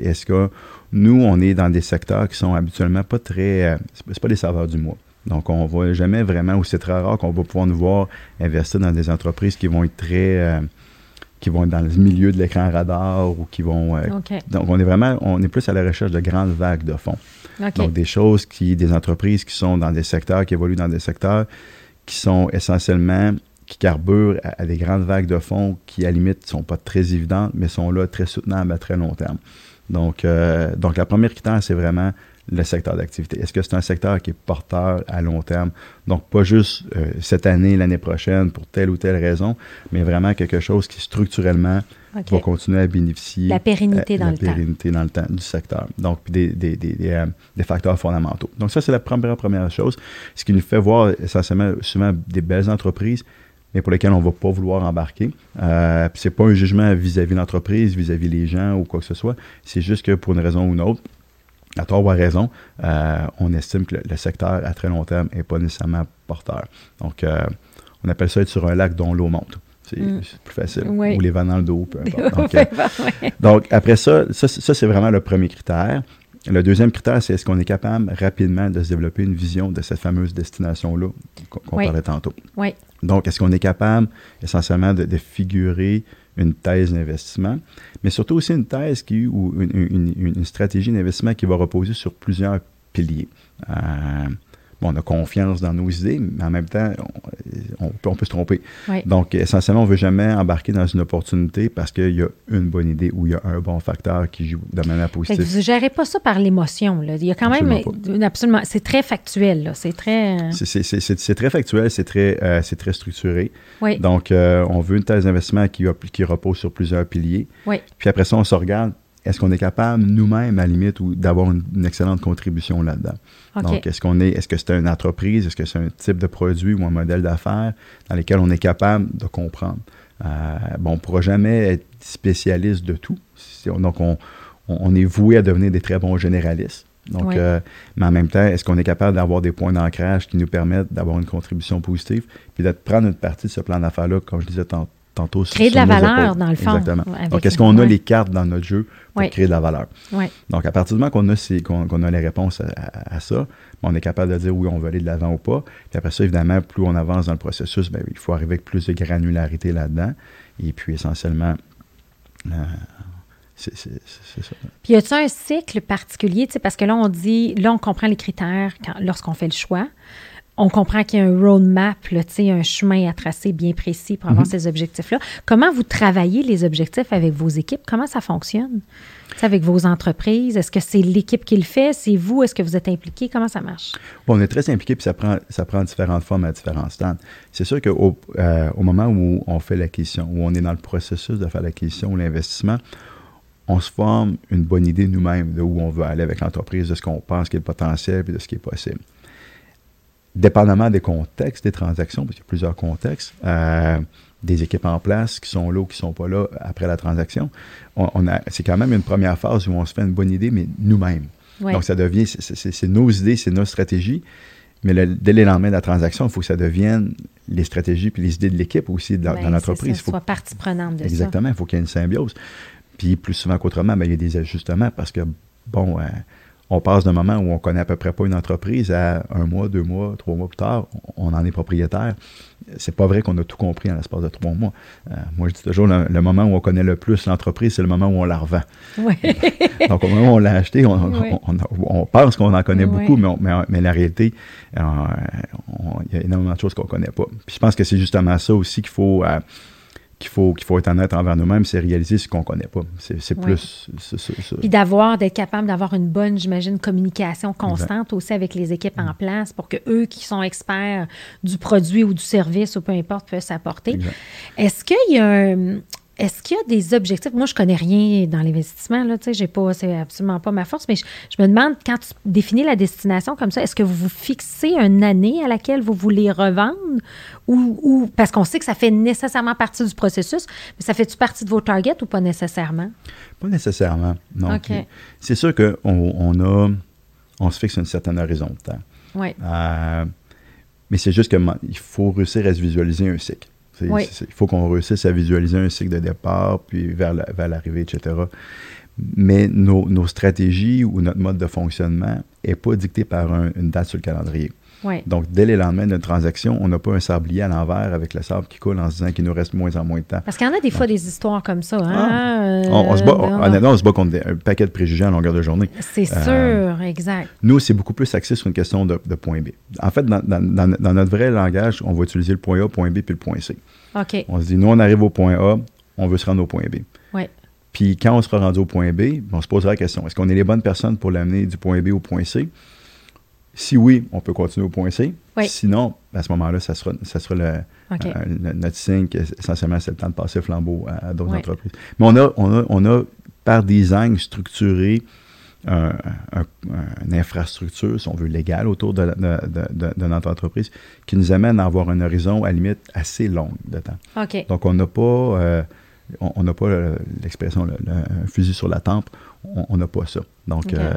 est-ce que nous, on est dans des secteurs qui sont habituellement pas très... c'est pas des saveurs du mois. Donc, on ne voit jamais vraiment, ou c'est très rare qu'on va pouvoir nous voir investir dans des entreprises qui vont être très. Euh, qui vont être dans le milieu de l'écran radar ou qui vont. Euh, donc, on est vraiment, on est plus à la recherche de grandes vagues de fonds. Donc, des choses qui, des entreprises qui sont dans des secteurs, qui évoluent dans des secteurs qui sont essentiellement, qui carburent à, des grandes vagues de fonds qui, à la limite, ne sont pas très évidentes, mais sont là très soutenables à très long terme. Donc, euh, donc la première critère, c'est vraiment le secteur d'activité. Est-ce que c'est un secteur qui est porteur à long terme? Donc, pas juste euh, cette année, l'année prochaine, pour telle ou telle raison, mais vraiment quelque chose qui structurellement va continuer à bénéficier. La pérennité, dans, la le pérennité dans le temps du secteur. Donc, des, des, des, euh, des, facteurs fondamentaux. Donc, ça, c'est la première, première chose. Ce qui nous fait voir essentiellement souvent des belles entreprises, mais pour lesquelles on ne va pas vouloir embarquer. Euh, c'est pas un jugement vis-à-vis de l'entreprise, vis-à-vis les gens ou quoi que ce soit. C'est juste que pour une raison ou une autre, à tort ou à raison, euh, on estime que le, secteur à très long terme n'est pas nécessairement porteur. Donc, euh, on appelle ça être sur un lac dont l'eau monte. c'est Mm. plus facile. Oui. Ou les vents dans le dos, peu importe. Donc, euh, ouais. donc, après ça, ça, c'est- ça, c'est vraiment le premier critère. Le deuxième critère, c'est est-ce qu'on est capable rapidement de se développer une vision de cette fameuse destination-là qu'on qu'on Oui. parlait tantôt. Oui. Donc, est-ce qu'on est capable essentiellement de, de figurer une thèse d'investissement, mais surtout aussi une thèse qui, ou une, une- une- stratégie d'investissement qui va reposer sur plusieurs piliers. Euh, on a confiance dans nos idées, mais en même temps, on, on peut, on peut se tromper. Oui. Donc, essentiellement, on ne veut jamais embarquer dans une opportunité parce qu'il y a une bonne idée ou il y a un bon facteur qui joue de manière positive. vous ne gérez pas ça par l'émotion. Il y a quand même. Absolument Absolument. C'est très factuel. C'est très. euh, C'est- très factuel, c'est très, euh, très structuré. Oui. Donc, euh, on veut une thèse d'investissement qui, repose sur plusieurs piliers. Oui. Puis après ça, on se regarde, est-ce qu'on est capable, nous-mêmes, à la limite, ou d'avoir une, une excellente contribution là-dedans? Donc, est-ce qu'on est, est-ce que c'est une entreprise, est-ce que c'est un type de produit ou un modèle d'affaires dans lequel on est capable de comprendre? Euh, bon, on ne pourra jamais être spécialiste de tout. Donc, on, est voué à devenir des très bons généralistes. Donc, Oui. euh, mais en même temps, est-ce qu'on est capable d'avoir des points d'ancrage qui nous permettent d'avoir une contribution positive, puis de prendre une partie de ce plan d'affaires-là, comme je disais tant- tantôt. Créer de la valeur, dans le fond. Exactement. Donc, est-ce qu'on a les cartes dans notre jeu pour Oui. créer de la valeur? Oui. Donc, à partir du moment qu'on a, ces- qu'on, qu'on a les réponses à, à- à ça, ben, on est capable de dire oui, on veut aller de l'avant ou pas. Puis après ça, évidemment, plus on avance dans le processus, ben, il faut arriver avec plus de granularité là-dedans. Et puis, essentiellement, euh, c'est, c'est- c'est- c'est ça. Puis y a-t-il un cycle particulier? Parce que là, on dit, là, on comprend les critères quand- lorsqu'on fait le choix. On comprend qu'il y a un roadmap, là, un chemin à tracer bien précis pour avoir Mhm. ces objectifs-là. Comment vous travaillez les objectifs avec vos équipes? Comment ça fonctionne? Tu sais, avec vos entreprises? Est-ce que c'est l'équipe qui le fait? C'est vous? Est-ce que vous êtes impliqué? Comment ça marche? Bon, on est très impliqué, puis ça prend, ça prend différentes formes à différents stades. C'est sûr qu'au euh, au moment où on fait l'acquisition, où on est dans le processus de faire l'acquisition ou l'investissement, on se forme une bonne idée nous-mêmes de où on veut aller avec l'entreprise, de ce qu'on pense qui est le potentiel et de ce qui est possible. Dépendamment des contextes des transactions, parce qu'il y a plusieurs contextes, euh, des équipes en place qui sont là ou qui ne sont pas là après la transaction, on, on a, c'est quand même une première phase où on se fait une bonne idée, mais nous-mêmes. Ouais. Donc, ça devient, c'est- c'est c'est nos idées, c'est nos stratégies. Mais le- dès le lendemain de la transaction, il faut que ça devienne les stratégies puis les idées de l'équipe aussi de la- dans l'entreprise. Il faut- soit partie prenante de Exactement, il faut qu'il y ait une symbiose. Puis plus souvent qu'autrement, ben, il y a des ajustements parce que, bon, euh, on passe d'un moment où on connaît à peu près pas une entreprise à un mois, deux mois, trois mois plus tard, on en est propriétaire. C'est pas vrai qu'on a tout compris en l'espace de trois mois. Euh, moi, je dis toujours, le, le moment où on connaît le plus l'entreprise, c'est le moment où on la revend. Donc, au moment où on l'a acheté, on, Oui. on- on- on pense qu'on en connaît Oui. beaucoup, mais, mais, mais la réalité, euh, il y a énormément de choses qu'on ne connaît pas. Puis je pense que c'est justement ça aussi qu'il faut, euh, qu'il faut, qu'il faut être honnête envers nous-mêmes, c'est réaliser ce qu'on ne connaît pas. C'est plus ça. Puis d'avoir, d'être capable d'avoir une bonne, j'imagine, communication constante aussi avec les équipes Mm. en place pour que eux qui sont experts du produit ou du service ou peu importe puissent s'apporter. Exact. Est-ce qu'il y a un- Est-ce qu'il y a des objectifs? Moi, je connais rien dans l'investissement, là, tu sais, j'ai pas, c'est absolument pas ma force, mais je, je me demande, quand tu définis la destination comme ça, est-ce que vous vous fixez une année à laquelle vous voulez revendre? Ou, ou- parce qu'on sait que ça fait nécessairement partie du processus, mais ça fait-tu partie de vos targets ou pas nécessairement? Pas nécessairement. Non. C'est sûr qu'on on a, on se fixe un certain horizon de temps. Oui. Euh, mais c'est juste qu'il faut réussir à se visualiser un cycle. Oui. Il faut qu'on réussisse à visualiser un cycle de départ, puis vers la- vers l'arrivée, etc. Mais nos, nos stratégies ou notre mode de fonctionnement n'est pas dicté par un- une date sur le calendrier. Donc, dès les lendemains d'une transaction, on n'a pas un sablier à l'envers avec le sable qui coule en se disant qu'il nous reste moins en moins de temps. Parce qu'il y en a des fois des histoires comme ça. Hein? Ah. Euh, On, on se bat, honnêtement, on se bat contre des- un paquet de préjugés à longueur de journée. C'est Euh, sûr, exact. Nous, c'est beaucoup plus axé sur une question de, de point B. En fait, dans, dans- dans- dans notre vrai langage, on va utiliser le point A, point B, puis le point C. OK. On se dit, nous, on arrive au point A, on veut se rendre au point B. Oui. Puis quand on sera rendu au point B, on se posera la question, est-ce qu'on est les bonnes personnes pour l'amener du point B au point C? Si oui, on peut continuer au point C. Oui. Sinon, à ce moment-là, ça sera, ça sera le, euh, notre signe qu'essentiellement, c'est le temps de passer le flambeau à, à d'autres Oui. entreprises. Mais on a, on, a, on a, par design, structuré un- un- une infrastructure, si on veut, légale autour de, la- de- de- de- de notre entreprise qui nous amène à avoir un horizon, à la limite, assez long de temps. Donc, on n'a pas, euh, on n'a pas euh, l'expression, le, le- un fusil sur la tempe. On n'a pas ça. Donc, euh,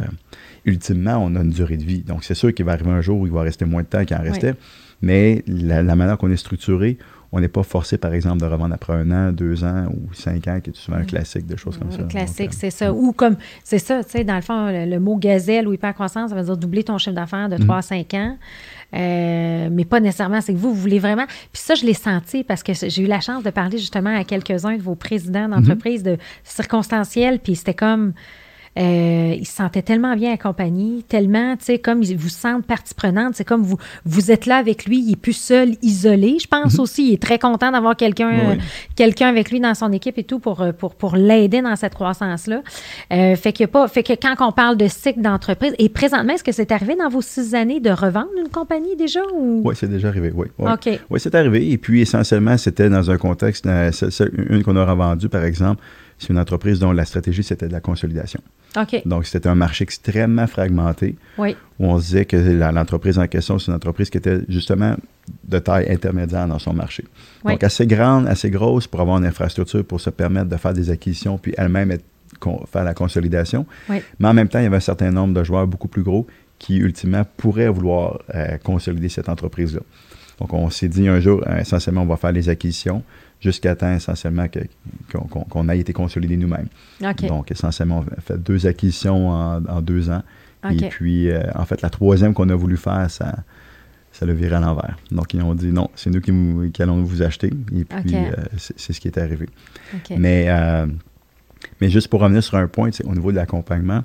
ultimement, on a une durée de vie. Donc, c'est sûr qu'il va arriver un jour où il va rester moins de temps qu'il en restait. Mais la, la manière qu'on est structuré, on n'est pas forcé, par exemple, de revendre après un an, deux ans ou cinq ans, qui est souvent un classique de choses comme ça. Un classique, c'est ça. Ou comme, c'est ça, tu sais, dans le fond, le, mot gazelle ou hyper-croissance, ça veut dire doubler ton chiffre d'affaires de 3 mhm. à 5 ans. Euh, mais pas nécessairement. C'est que vous, vous voulez vraiment. Puis ça, je l'ai senti parce que j'ai eu la chance de parler justement à quelques-uns de vos présidents d'entreprise mhm. de circonstanciels. Puis c'était comme. Euh, ils se sentaient tellement bien accompagnés, tellement, tu sais, comme ils vous sentent partie prenante. C'est comme vous, vous êtes là avec lui, il est plus seul, isolé. Je pense mhm. aussi, il est très content d'avoir quelqu'un quelqu'un avec lui dans son équipe et tout pour, euh, pour, pour l'aider dans cette croissance-là. Euh, fait, qu'il y a pas, fait que quand on parle de cycle d'entreprise, et présentement, est-ce que c'est arrivé dans vos six années de revendre une compagnie déjà? Ou? Oui, c'est déjà arrivé, oui. OK. Oui, c'est arrivé. Et puis, essentiellement, c'était dans un contexte, une qu'on aura vendue, par exemple, c'est une entreprise dont la stratégie, c'était de la consolidation. Donc, c'était un marché extrêmement fragmenté. Oui. Où on se disait que l'entreprise en question, c'est une entreprise qui était justement de taille intermédiaire dans son marché. Donc, assez grande, assez grosse pour avoir une infrastructure pour se permettre de faire des acquisitions, puis elle-même faire la consolidation. Oui. Mais en même temps, il y avait un certain nombre de joueurs beaucoup plus gros qui, ultimement, pourraient vouloir euh, consolider cette entreprise-là. Donc, on s'est dit un jour, euh, essentiellement, on va faire les acquisitions jusqu'à temps essentiellement qu'on ait été consolidé nous-mêmes. Donc, essentiellement, on a fait deux acquisitions en, deux ans. Et puis, euh, en fait, la troisième qu'on a voulu faire, ça, ça l'a viré à l'envers. Donc, ils ont dit non, c'est nous qui, allons vous acheter. Et puis, euh, c'est ce qui est arrivé. Mais, euh, mais juste pour revenir sur un point, au niveau de l'accompagnement,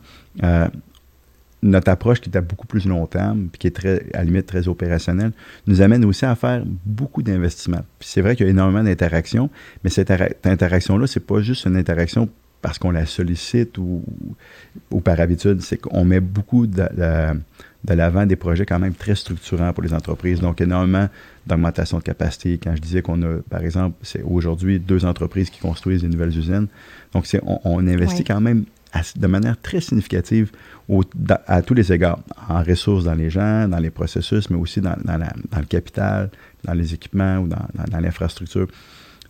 notre approche qui était beaucoup plus long terme, puis qui est très, à la limite très opérationnelle, nous amène aussi à faire beaucoup d'investissements. Puis c'est vrai qu'il y a énormément d'interactions, mais cette interaction-là, c'est pas juste une interaction parce qu'on la sollicite ou, ou par habitude, c'est qu'on met beaucoup de, de, l'avant des projets quand même très structurants pour les entreprises. Donc, énormément d'augmentation de capacité. Quand je disais qu'on a, par exemple, c'est aujourd'hui deux entreprises qui construisent des nouvelles usines. Donc, c'est, on, investit quand même de manière très significative à tous les égards, en ressources dans les gens, dans les processus, mais aussi dans, le capital, dans les équipements ou dans, l'infrastructure.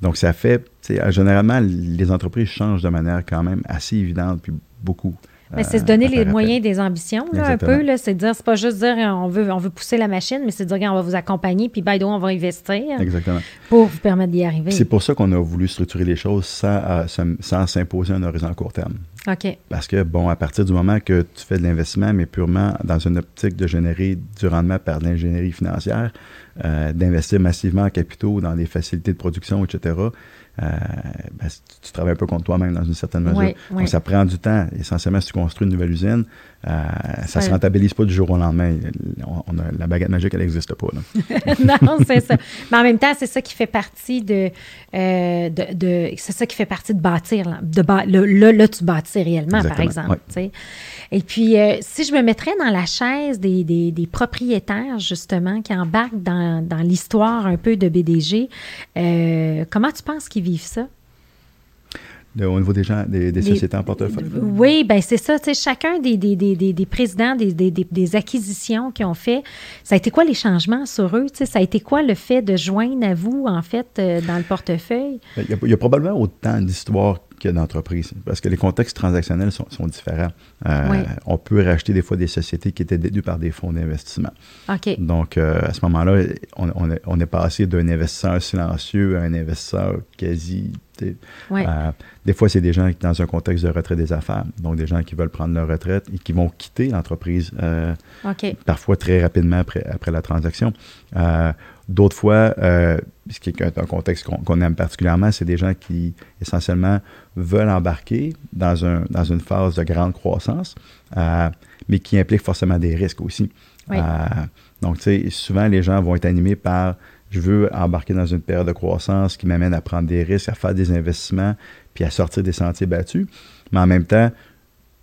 Donc, ça fait, généralement, les entreprises changent de manière quand même assez évidente, puis beaucoup. Mais c'est se donner les moyens des ambitions, là, un peu. C'est dire, c'est pas juste dire on veut, on veut pousser la machine, mais c'est dire on va vous accompagner, puis by on va investir. Exactement. Pour vous permettre d'y arriver. C'est pour ça qu'on a voulu structurer les choses sans, euh, sans s'imposer un horizon à court terme. OK. Parce que, bon, à partir du moment que tu fais de l'investissement, mais purement dans une optique de générer du rendement par l'ingénierie financière, euh, d'investir massivement en capitaux dans des facilités de production, etc., euh, ben, tu, travailles un peu contre toi-même dans une certaine mesure. Donc, ça prend du temps. Essentiellement, si tu construis une nouvelle usine, euh, ça ne se rentabilise pas du jour au lendemain. On, la baguette magique, elle n'existe pas. non, c'est ça. Mais en même temps, c'est ça qui fait partie de. Euh, de, c'est ça qui fait partie de bâtir. De là, là, tu bâtis réellement, par exemple. Et puis, si je me mettrais dans la chaise des, propriétaires, justement, qui embarquent dans, dans l'histoire un peu de BDG, comment tu penses qu'ils vivent ça? Au niveau des gens, des, sociétés en portefeuille? Oui, bien c'est ça. Chacun des, des, des présidents des, acquisitions qu'ils ont fait, ça a été quoi les changements sur eux? Ça a été quoi le fait de joindre à vous, en fait, euh, dans le portefeuille? Ben, il y a, probablement autant d'histoires d'entreprise, parce que les contextes transactionnels sont, différents. Euh, on peut racheter des fois des sociétés qui étaient détenues par des fonds d'investissement. Donc, euh, à ce moment-là, on, est passé d'un investisseur silencieux à un investisseur quasi... Euh, des fois, c'est des gens qui dans un contexte de retrait des affaires, donc des gens qui veulent prendre leur retraite et qui vont quitter l'entreprise parfois très rapidement après, après la transaction. D'autres fois, euh, ce qui est un contexte qu'on aime particulièrement, c'est des gens qui essentiellement veulent embarquer dans, un, dans une phase de grande croissance, euh, mais qui implique forcément des risques aussi. Euh, donc, tu sais, souvent les gens vont être animés par je veux embarquer dans une période de croissance qui m'amène à prendre des risques, à faire des investissements, puis à sortir des sentiers battus. Mais en même temps,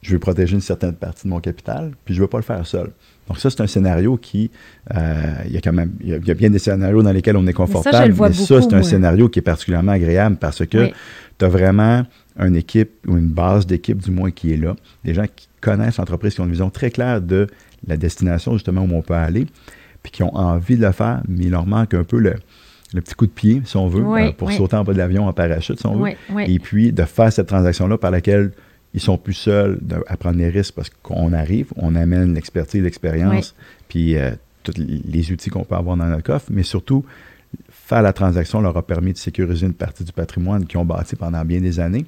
je veux protéger une certaine partie de mon capital, puis je ne veux pas le faire seul. Donc ça, c'est un scénario qui, euh, il y a quand même, il y a, bien des scénarios dans lesquels on est confortable, mais ça, c'est un scénario qui est particulièrement agréable parce que tu as vraiment une équipe ou une base d'équipe du moins qui est là, des gens qui connaissent l'entreprise, qui ont une vision très claire de la destination justement où on peut aller, puis qui ont envie de le faire, mais il leur manque un peu le, petit coup de pied, si on veut, euh, pour sauter en bas de l'avion en parachute, si on veut, et puis de faire cette transaction-là par laquelle ils sont plus seuls à prendre les risques parce qu'on arrive, on amène l'expertise, l'expérience, puis euh, tous les outils qu'on peut avoir dans notre coffre, mais surtout faire la transaction leur a permis de sécuriser une partie du patrimoine qu'ils ont bâti pendant bien des années.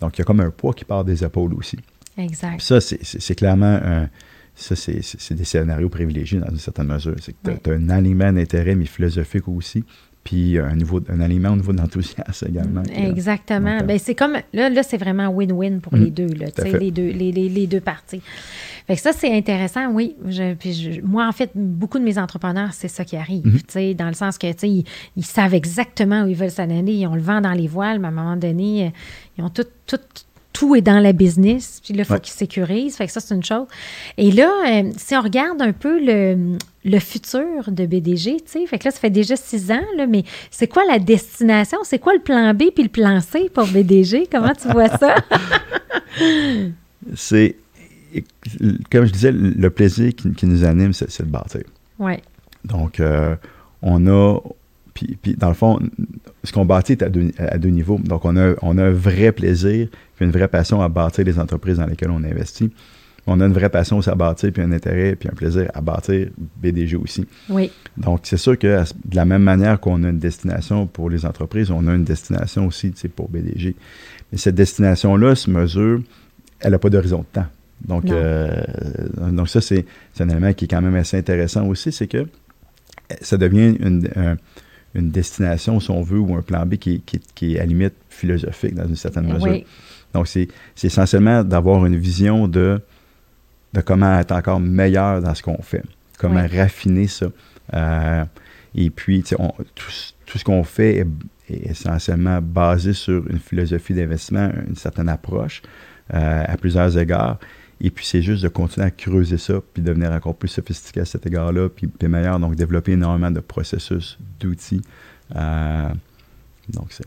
Donc, il y a comme un poids qui part des épaules aussi. Exact. ça, c'est clairement un, ça, c'est des scénarios privilégiés dans une certaine mesure. C'est que tu as, un alignement d'intérêt, mais philosophique aussi puis un, niveau, un aliment au niveau de l'enthousiasme également. Exactement. Ben, c'est comme, là, là c'est vraiment win-win pour les mm. deux, là, les, deux les, les, les, deux parties. Fait que ça, c'est intéressant, oui. puis moi, en fait, beaucoup de mes entrepreneurs, c'est ça qui arrive, mm-hmm. dans le sens que, ils, ils savent exactement où ils veulent s'en aller, ils ont le vent dans les voiles, mais à un moment donné, euh, ils ont tout, tout tout est dans la business, puis là, il faut qu'ils sécurisent. Fait que ça, c'est une chose. Et là, euh, si on regarde un peu le, le futur de BDG, tu sais, fait que là, ça fait déjà six ans, là, mais c'est quoi la destination? C'est quoi le plan B puis le plan C pour BDG? Comment tu vois ça? c'est, comme je disais, le plaisir qui, nous anime, c'est, de bâtir. Oui. Donc, euh, on a, puis, puis, dans le fond, ce qu'on bâtit est à deux, à deux, niveaux. Donc, on a, on a un vrai plaisir, puis une vraie passion à bâtir les entreprises dans lesquelles on investit on a une vraie passion aussi à bâtir, puis un intérêt, puis un plaisir à bâtir BDG aussi. Oui. Donc, c'est sûr que de la même manière qu'on a une destination pour les entreprises, on a une destination aussi pour BDG. Mais cette destination-là se mesure, elle n'a pas d'horizon de temps. Donc, euh, donc ça, c'est un élément qui est quand même assez intéressant aussi, c'est que ça devient une, une, destination, si on veut, ou un plan B qui, qui, est à limite philosophique dans une certaine mesure. Oui. Donc, c'est essentiellement d'avoir une vision de de comment être encore meilleur dans ce qu'on fait, comment raffiner ça. Euh, et puis, tout, ce qu'on fait est, essentiellement basé sur une philosophie d'investissement, une certaine approche euh, à plusieurs égards. Et puis, c'est juste de continuer à creuser ça, puis devenir encore plus sophistiqué à cet égard-là, puis, puis, meilleur. Donc, développer énormément de processus, d'outils. Euh, donc, c'est.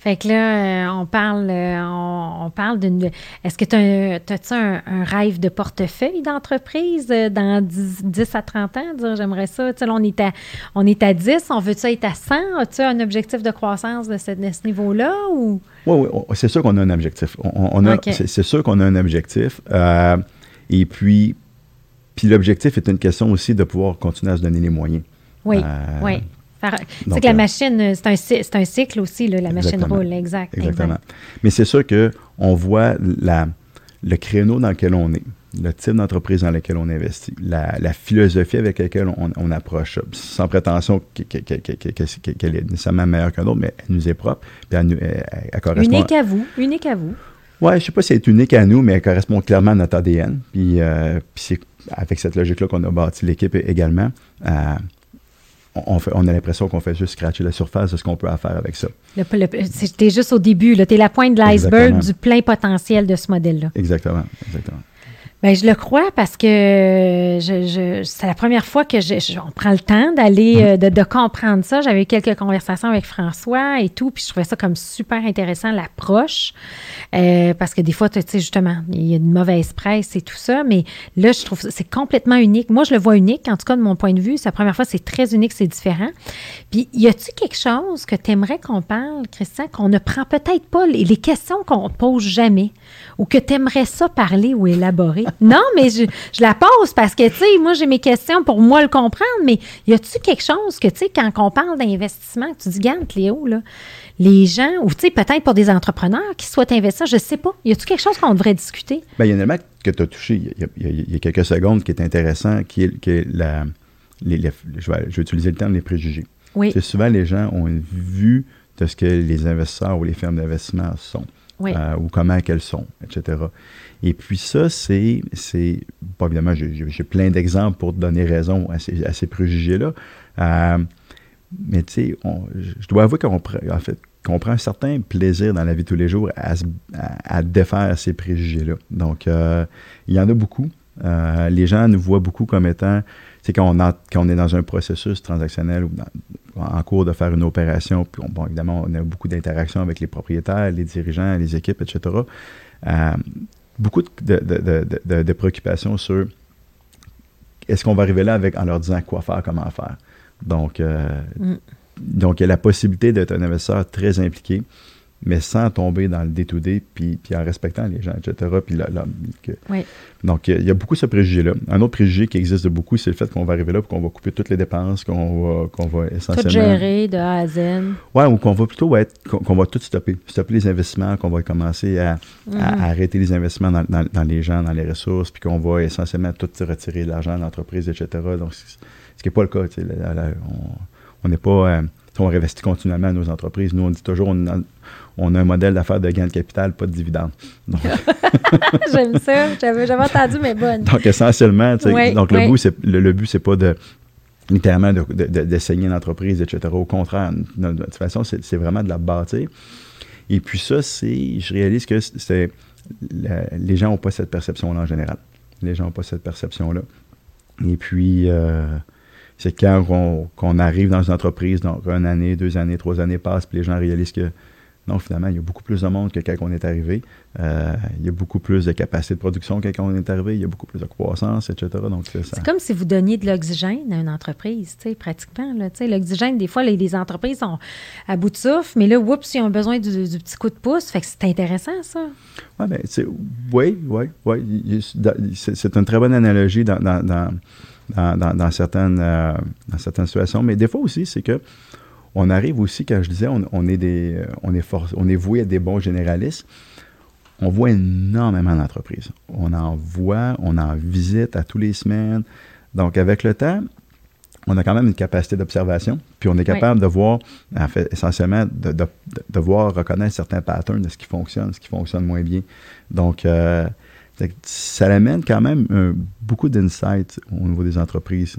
Fait que là, euh, on parle, euh, on, parle d'une. Est-ce que tu as, un, un, rêve de portefeuille d'entreprise euh, dans 10, 10, à 30 ans? Dire j'aimerais ça. Tu sais, là, on est, à, on est à 10, on veut ça être à 100? As-tu un objectif de croissance de ce, ce niveau-là? Ou? Oui, oui, c'est sûr qu'on a un objectif. On, a, c'est, sûr qu'on a un objectif. et puis, puis l'objectif est une question aussi de pouvoir continuer à se donner les moyens. Oui, oui. C'est que la euh, machine, c'est un, cycle aussi, la machine roule, exact. Exactement. Mais c'est sûr qu'on voit la, le créneau dans lequel on est, le type d'entreprise dans laquelle on investit, la, philosophie avec laquelle on, approche sans prétention qu'elle est nécessairement meilleure qu'un autre, mais elle nous est propre. Puis elle, correspond unique à vous, unique à vous. Oui, je ne sais pas si elle est unique à nous, mais elle correspond clairement à notre ADN. Puis, euh, puis c'est avec cette logique-là qu'on a bâti l'équipe également. Euh, on, a l'impression qu'on fait juste scratcher la surface de ce qu'on peut faire avec ça. C'était juste au début, tu es la pointe de l'iceberg du plein potentiel de ce modèle-là. Exactement, exactement. Bien, je le crois parce que je, c'est la première fois que je, on prend le temps d'aller, euh, de, comprendre ça. J'avais eu quelques conversations avec François et tout, puis je trouvais ça comme super intéressant, l'approche. Euh, parce que des fois, tu sais, justement, il y a une mauvaise presse et tout ça, mais là, je trouve c'est complètement unique. Moi, je le vois unique, en tout cas, de mon point de vue. C'est la première fois, c'est très unique, c'est différent. Puis, y a-tu quelque chose que tu aimerais qu'on parle, Christian, qu'on ne prend peut-être pas, les, les questions qu'on pose jamais, ou que tu aimerais ça parler ou élaborer? Non, mais je, la pose parce que, tu sais, moi, j'ai mes questions pour moi le comprendre, mais y a-tu quelque chose que, tu sais, quand on parle d'investissement, tu dis, garde, Léo, là, les gens, ou tu sais, peut-être pour des entrepreneurs qui souhaitent investir, je ne sais pas. Y a-tu quelque chose qu'on devrait discuter? Bien, il y a un élément que tu as touché il y, a, quelques secondes qui est intéressant, qui est, la. je, vais, utiliser le terme des préjugés. Oui. souvent, les gens ont une vue de ce que les investisseurs ou les firmes d'investissement sont. Euh, ou comment qu'elles sont, etc. Et puis ça, c'est, c'est pas évidemment, j'ai, plein d'exemples pour donner raison à ces, préjugés-là. Euh, mais tu sais, je dois avouer qu'on en fait, qu'on prend un certain plaisir dans la vie de tous les jours à, à, défaire ces préjugés-là. Donc, euh, il y en a beaucoup. Les gens nous voient beaucoup comme étant, c'est quand, quand on, est dans un processus transactionnel ou en cours de faire une opération, puis bon, évidemment, on a beaucoup d'interactions avec les propriétaires, les dirigeants, les équipes, etc beaucoup de, préoccupations sur est-ce qu'on va arriver là avec, en leur disant quoi faire, comment faire. Donc, euh, mm. donc il y a la possibilité d'être un investisseur très impliqué, mais sans tomber dans le day-to-day, puis, puis en respectant les gens, etc. Puis là, Donc, il y a beaucoup ce préjugé-là. Un autre préjugé qui existe de beaucoup, c'est le fait qu'on va arriver là, qu'on va couper toutes les dépenses, qu'on va, qu'on va essentiellement... Tout gérer de A à Z. Oui, ou qu'on va plutôt être, qu'on, va tout stopper. Stopper les investissements, qu'on va commencer à, mm-hmm. arrêter les investissements dans, dans, les gens, dans les ressources, puis qu'on va essentiellement tout retirer de l'argent de l'entreprise, etc. Donc, ce qui n'est pas le cas. on n'est pas... Euh, on réinvestit continuellement à nos entreprises. Nous, on dit toujours, on on a un modèle d'affaires de gain de capital, pas de dividende. J'aime ça. J'avais entendu, mais bonne. Donc, essentiellement, donc le, but, c'est, le, but, c'est pas de littéralement d'essayer de, une entreprise, etc. Au contraire, de, toute façon, c'est, vraiment de la bâtir. Et puis ça, c'est, je réalise que c'est, les gens n'ont pas cette perception-là en général. Les gens n'ont pas cette perception-là. Et puis, euh, c'est quand on, arrive dans une entreprise, donc une année, deux années, trois années passent, puis les gens réalisent que non, finalement, il y a beaucoup plus de monde que quand on est arrivé. Euh, il y a beaucoup plus de capacité de production que quand on est arrivé. Il y a beaucoup plus de croissance, etc. Donc, c'est comme si vous donniez de l'oxygène à une entreprise, pratiquement. L'oxygène, des fois, les, entreprises sont à bout de souffle, mais là, oups, ils ont besoin du, petit coup de pouce. Fait que c'est intéressant, ça. Ouais, ben, oui, oui, oui. C'est une très bonne analogie dans, dans dans, certaines, euh, dans certaines situations. Mais des fois aussi, c'est que on arrive aussi, quand je disais, on, est des, euh, on est on est voué à des bons généralistes. On voit énormément d'entreprises. On en voit, on en visite à tous les semaines. Donc, avec le temps, on a quand même une capacité d'observation, puis on est capable de voir, en fait, essentiellement, de, de, voir, reconnaître certains patterns de ce qui fonctionne, ce qui fonctionne moins bien. Donc, euh, ça amène quand même euh, beaucoup d'insights au niveau des entreprises.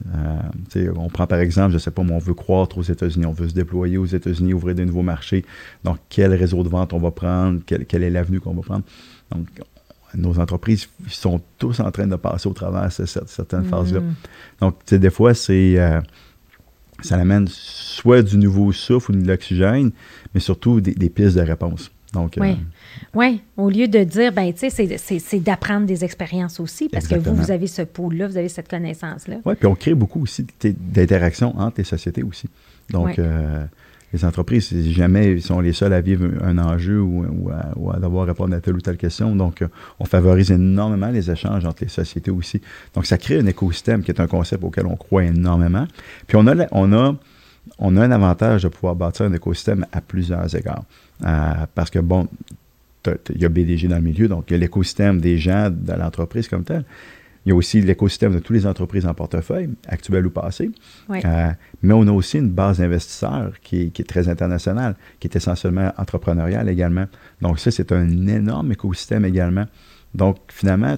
Euh, on prend par exemple, je ne sais pas, on veut croître aux États-Unis, on veut se déployer aux États-Unis, ouvrir de nouveaux marchés. Donc, quel réseau de vente on va prendre, quelle est l'avenue qu'on va prendre? Donc, nos entreprises sont tous en train de passer au travers de certaines phases-là. Mm. Donc, des fois, c'est euh, ça amène soit du nouveau souffle ou de l'oxygène, mais surtout des, des pistes de réponse. Donc, oui. Oui, au lieu de dire, ben, tu sais, c'est d'apprendre des expériences aussi, parce que vous, vous avez ce pôle-là, vous avez cette connaissance-là. Oui, puis on crée beaucoup aussi d'interactions entre les sociétés aussi. Donc, euh, les entreprises, jamais ils sont les seuls à vivre un enjeu ou, à, devoir répondre à telle ou telle question. Donc, on favorise énormément les échanges entre les sociétés aussi. Donc, ça crée un écosystème qui est un concept auquel on croit énormément. Puis, on a, on a, on a un avantage de pouvoir bâtir un écosystème à plusieurs égards. Euh, parce que, bon, il y a BDG dans le milieu, donc il y a l'écosystème des gens de l'entreprise comme tel. Il y a aussi l'écosystème de toutes les entreprises en portefeuille, actuelles ou passées. Euh, mais on a aussi une base d'investisseurs qui, qui, est très internationale, qui est essentiellement entrepreneuriale également. Donc ça, c'est un énorme écosystème également. Donc finalement,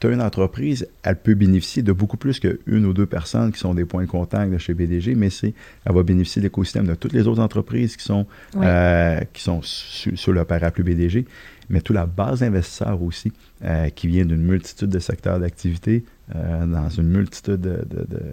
tu as une entreprise, elle peut bénéficier de beaucoup plus qu'une ou deux personnes qui sont des points de contact de chez BDG, mais c'est, elle va bénéficier de l'écosystème de toutes les autres entreprises qui sont, euh, qui sont sur le parapluie BDG, mais toute la base d'investisseurs aussi, euh, qui vient d'une multitude de secteurs d'activité, euh, dans une multitude de,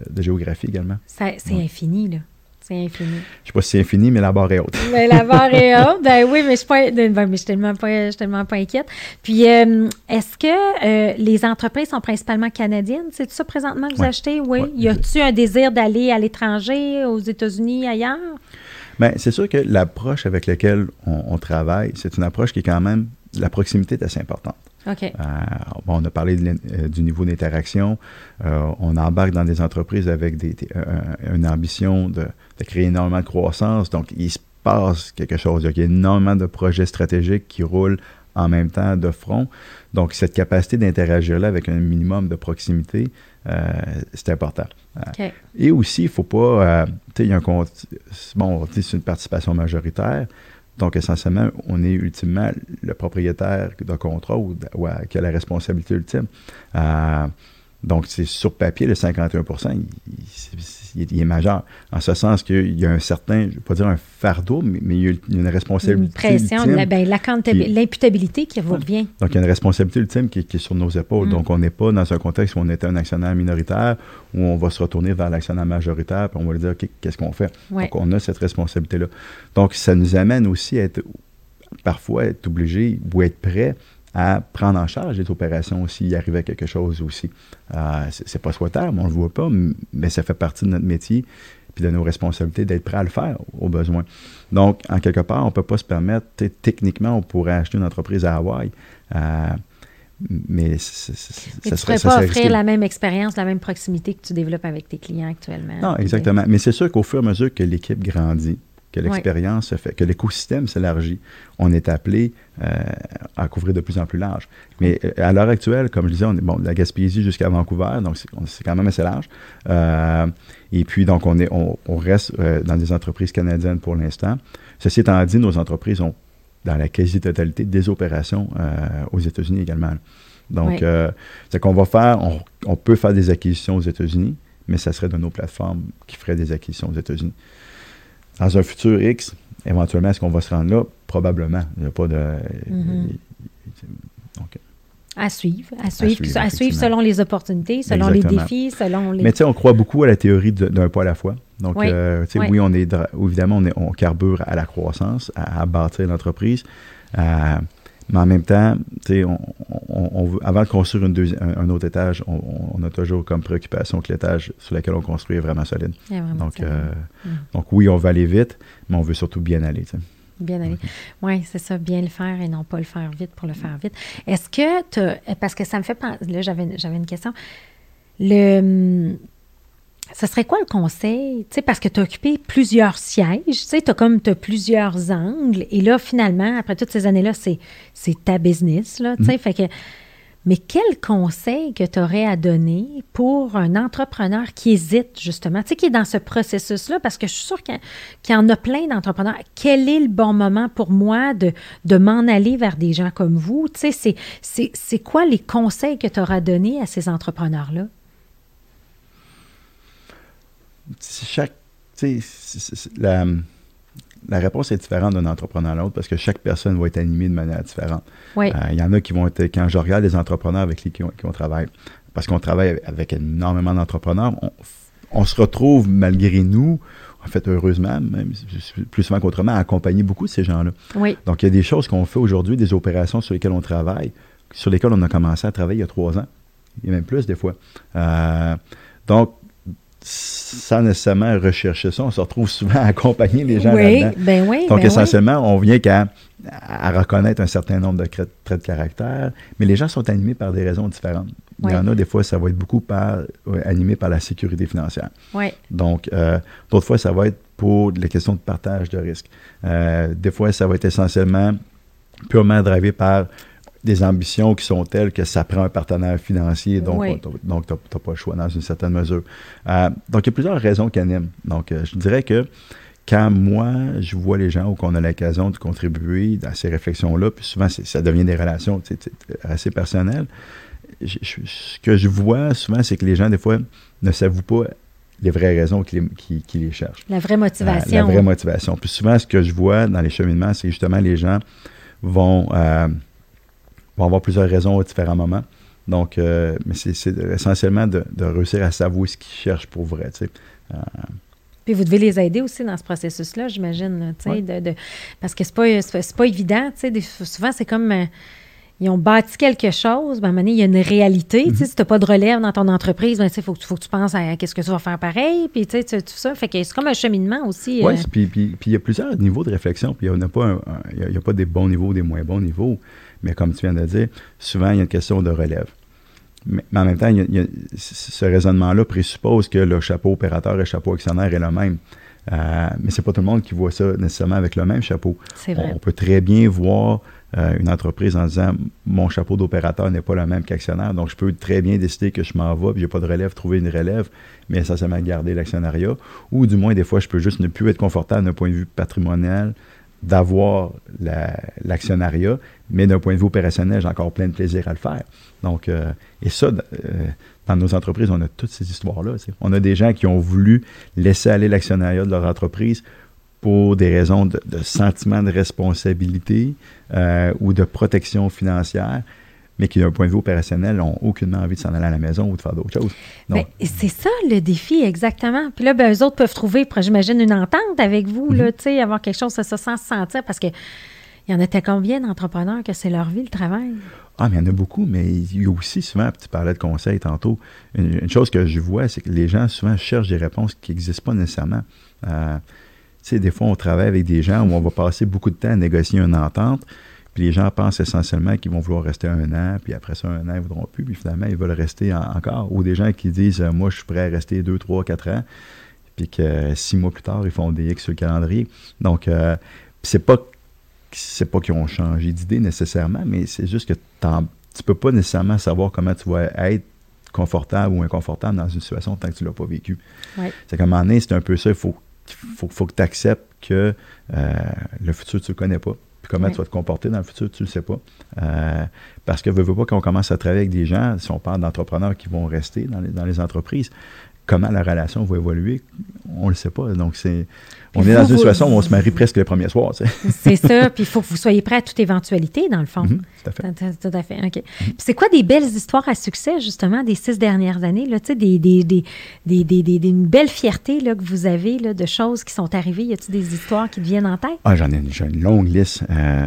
de, géographies également. c'est infini, là. C'est infini. Je ne sais pas si c'est infini, mais la barre est haute. Ben, la barre est haute. Ben oui, mais je ne ben, suis tellement pas, tellement pas inquiète. Puis, euh, est-ce que euh, les entreprises sont principalement canadiennes? C'est ça présentement que vous achetez? Oui. Y a-t-il un désir d'aller à l'étranger, aux États-Unis, ailleurs? Bien, c'est sûr que l'approche avec laquelle on travaille, c'est une approche qui est quand même, la proximité est assez importante. Euh, on a parlé euh, du niveau d'interaction. Euh, on embarque dans des entreprises avec des, une ambition de, créer énormément de croissance. Donc, il se passe quelque chose. Il y a énormément de projets stratégiques qui roulent en même temps de front. Donc, cette capacité d'interagir là avec un minimum de proximité, c'est important. Et aussi, il ne faut pas. il y a un compte. Bon, c'est une participation majoritaire. Donc, essentiellement, on est ultimement le propriétaire de contrat ou, qui a la responsabilité ultime. Donc, c'est sur papier, le 51% il, est majeur. En ce sens qu'il y a un certain, je ne vais pas dire un fardeau, mais, il y a une responsabilité. Une pression, ben, l'imputabilité qui, revient. Donc, il y a une responsabilité ultime qui, est sur nos épaules. Mm. Donc, on n'est pas dans un contexte où on est un actionnaire minoritaire, où on va se retourner vers l'actionnaire majoritaire, puis on va lui dire, qu'est-ce qu'on fait? Donc, on a cette responsabilité-là. Donc, ça nous amène aussi à être, parfois, être obligé ou être prêt à prendre en charge les opérations s'il y arrivait quelque chose aussi. Euh, c'est pas souhaitable, on ne le voit pas, mais ça fait partie de notre métier. puis de nos responsabilités d'être prêt à le faire au besoin. Donc, en quelque part, on ne peut pas se permettre, techniquement, on pourrait acheter une entreprise à Hawaï. Euh, mais ça tu ne pourrais pas offrir la même expérience, la même proximité que tu développes avec tes clients actuellement. Non, exactement. Mais c'est sûr qu'au fur et à mesure que l'équipe grandit, que l'expérience se fait, que l'écosystème s'élargit, on est appelé euh, à couvrir de plus en plus large. Mais euh, à l'heure actuelle, comme je disais, on est bon, de la Gaspésie jusqu'à Vancouver, donc c'est quand même assez large. Euh, et puis, donc, on, est, on, reste dans des entreprises canadiennes pour l'instant. Ceci étant dit, nos entreprises ont, dans la quasi-totalité, des opérations aux États-Unis également. Donc, c'est qu'on va faire, on, on peut faire des acquisitions aux États-Unis, mais ça serait de nos plateformes qui feraient des acquisitions aux États-Unis. Dans un futur X, éventuellement, est-ce qu'on va se rendre là? Probablement. Il n'y a pas de. Mm-hmm. à suivre, à suivre, à suivre, selon les opportunités, selon les défis, selon les. Mais tu sais, on croit beaucoup à la théorie d'un pas à la fois. Donc, oui, euh, sais, oui. on est, évidemment, on, est, on carbure à la croissance, à, bâtir l'entreprise. Mais en même temps, on, on, veut, avant de construire une un, autre étage, on, a toujours comme préoccupation que l'étage sur lequel on construit est vraiment solide. donc, euh, mm. donc, oui, on veut aller vite, mais on veut surtout bien aller. Bien aller. Oui, c'est ça, bien le faire et non pas le faire vite pour le faire vite. Est-ce que tu parce que ça me fait penser, là, j'avais une question. Le, ce serait quoi le conseil? sais, parce que tu as occupé plusieurs sièges, tu as comme as plusieurs angles, et là, finalement, après toutes ces années-là, c'est, ta business. Là, mm-hmm. fait que, mais quel conseil que tu aurais à donner pour un entrepreneur qui hésite, justement, qui est dans ce processus-là? Parce que je suis sûre qu'il y en a plein d'entrepreneurs. Quel est le bon moment pour moi de, de m'en aller vers des gens comme vous? C'est quoi les conseils que tu auras donnés à ces entrepreneurs-là? Chaque. La, la réponse est différente d'un entrepreneur à l'autre parce que chaque personne va être animée de manière différente. Euh, il y en a qui vont être, quand je regarde les entrepreneurs avec lesquels on, travaille, parce qu'on travaille avec énormément d'entrepreneurs, on, se retrouve malgré nous, en fait, heureusement, même plus souvent qu'autrement, à accompagner beaucoup de ces gens-là. Donc, il y a des choses qu'on fait aujourd'hui, des opérations sur lesquelles on travaille, sur lesquelles on a commencé à travailler il y a trois ans, et même plus des fois. Euh, donc, sans nécessairement rechercher ça, on se retrouve souvent à accompagner les gens oui, Ben oui, Donc, ben essentiellement, on vient qu'à à reconnaître un certain nombre de traits de caractère, mais les gens sont animés par des raisons différentes. Il y en a des fois, ça va être beaucoup par, animé par la sécurité financière. Oui. Donc, euh, d'autres fois, ça va être pour les questions de partage de risques. Euh, des fois, ça va être essentiellement purement drivé par des ambitions qui sont telles que ça prend un partenaire financier, donc, donc tu n'as pas le choix dans une certaine mesure. Euh, donc, il y a plusieurs raisons qui animent. Donc, euh, je dirais que quand moi, je vois les gens ou qu'on a l'occasion de contribuer à ces réflexions-là, puis souvent, ça devient des relations assez personnelles, ce que je vois souvent, c'est que les gens, des fois, ne s'avouent pas les vraies raisons qui les, cherchent. La vraie motivation. la vraie motivation. Puis souvent, ce que je vois dans les cheminements, c'est justement les gens vont... Euh, vont avoir plusieurs raisons à différents moments. Donc, euh, mais c'est essentiellement de, réussir à savoir ce qu'ils cherchent pour vrai. Tu sais. Euh, puis vous devez les aider aussi dans ce processus-là, j'imagine. Tu sais, de, parce que c'est pas, pas évident. Sais, souvent, c'est comme. Euh, ils ont bâti quelque chose, ben, à un moment donné, il y a une réalité. mm-hmm. Si tu n'as pas de relève dans ton entreprise, ben, il faut, faut, que tu penses à qu'est-ce que tu vas faire pareil, puis tout ça. Fait que c'est comme un cheminement aussi. Oui, puis il y a plusieurs niveaux de réflexion, puis il n'y a, pas a pas des bons niveaux, des moins bons niveaux. Mais comme tu viens de dire, souvent, il y a une question de relève. Mais, en même temps, ce raisonnement-là présuppose que le chapeau opérateur et le chapeau actionnaire est le même. Euh, mais c'est pas tout le monde qui voit ça nécessairement avec le même chapeau. Vrai. On, peut très bien voir euh, une entreprise en disant mon chapeau d'opérateur n'est pas le même qu'actionnaire, donc je peux très bien décider que je m'en vais, puis j'ai pas de relève, trouver une relève, mais essentiellement garder l'actionnariat. Ou du moins, des fois, je peux juste ne plus être confortable d'un point de vue patrimonial, d'avoir l'actionnariat, mais d'un point de vue opérationnel, j'ai encore plein de plaisir à le faire. Donc, euh, et ça, euh, dans nos entreprises, on a toutes ces histoires-là. On a des gens qui ont voulu laisser aller l'actionnariat de leur entreprise pour des raisons de, sentiment de responsabilité euh, ou de protection financière mais qui, d'un point de vue opérationnel, n'ont aucunement envie de s'en aller à la maison ou de faire d'autres choses. Ben, c'est ça le défi, exactement. Puis là, ben, eux autres peuvent trouver, j'imagine, une entente avec vous, là, mhm. avoir quelque chose de se sentir, parce que il y en a combien d'entrepreneurs que c'est leur vie, le travail? Ah, mais il y en a beaucoup, mais il y a aussi souvent, tu parlais de conseils tantôt, une, chose que je vois, c'est que les gens souvent cherchent des réponses qui n'existent pas nécessairement. Euh, tu sais, des fois, on travaille avec des gens où on va passer beaucoup de temps à négocier une entente, puis les gens pensent essentiellement qu'ils vont vouloir rester un an, puis après ça, un an, ils ne voudront plus, puis finalement, ils veulent rester encore. Ou des gens qui disent, euh, moi, je suis prêt à rester deux, trois, quatre ans, puis que six mois plus tard, ils font des X sur le calendrier. Donc, euh, c'est pas c'est pas qu'ils ont changé d'idée nécessairement, mais c'est juste que tu peux pas nécessairement savoir comment tu vas être confortable ou inconfortable dans une situation tant que tu l'as pas vécu. C'est comme un moment donné, c'est un peu ça, il faut, faut, faut que tu acceptes que euh, le futur, tu le connais pas. Puis comment tu vas te comporter dans le futur, tu ne le sais pas. Euh, parce que, veux, veux pas, qu'on commence à travailler avec des gens, si on parle d'entrepreneurs qui vont rester dans les, dans les entreprises, comment la relation va évoluer, on ne le sait pas. Donc, c'est on est dans une situation où on se marie presque le premier soir. C'est ça. Puis il faut que vous soyez prêts à toute éventualité, dans le fond. Mm-hmm, tout à fait. Tout, à fait. OK. Mm-hmm. c'est quoi des belles histoires à succès, justement, des six dernières années? Là, des, des, des, des, des, une belle fierté là, que vous avez là, de choses qui sont arrivées? Y a-t-il des histoires qui te viennent en tête? Ah, j'en ai, une longue liste. Euh,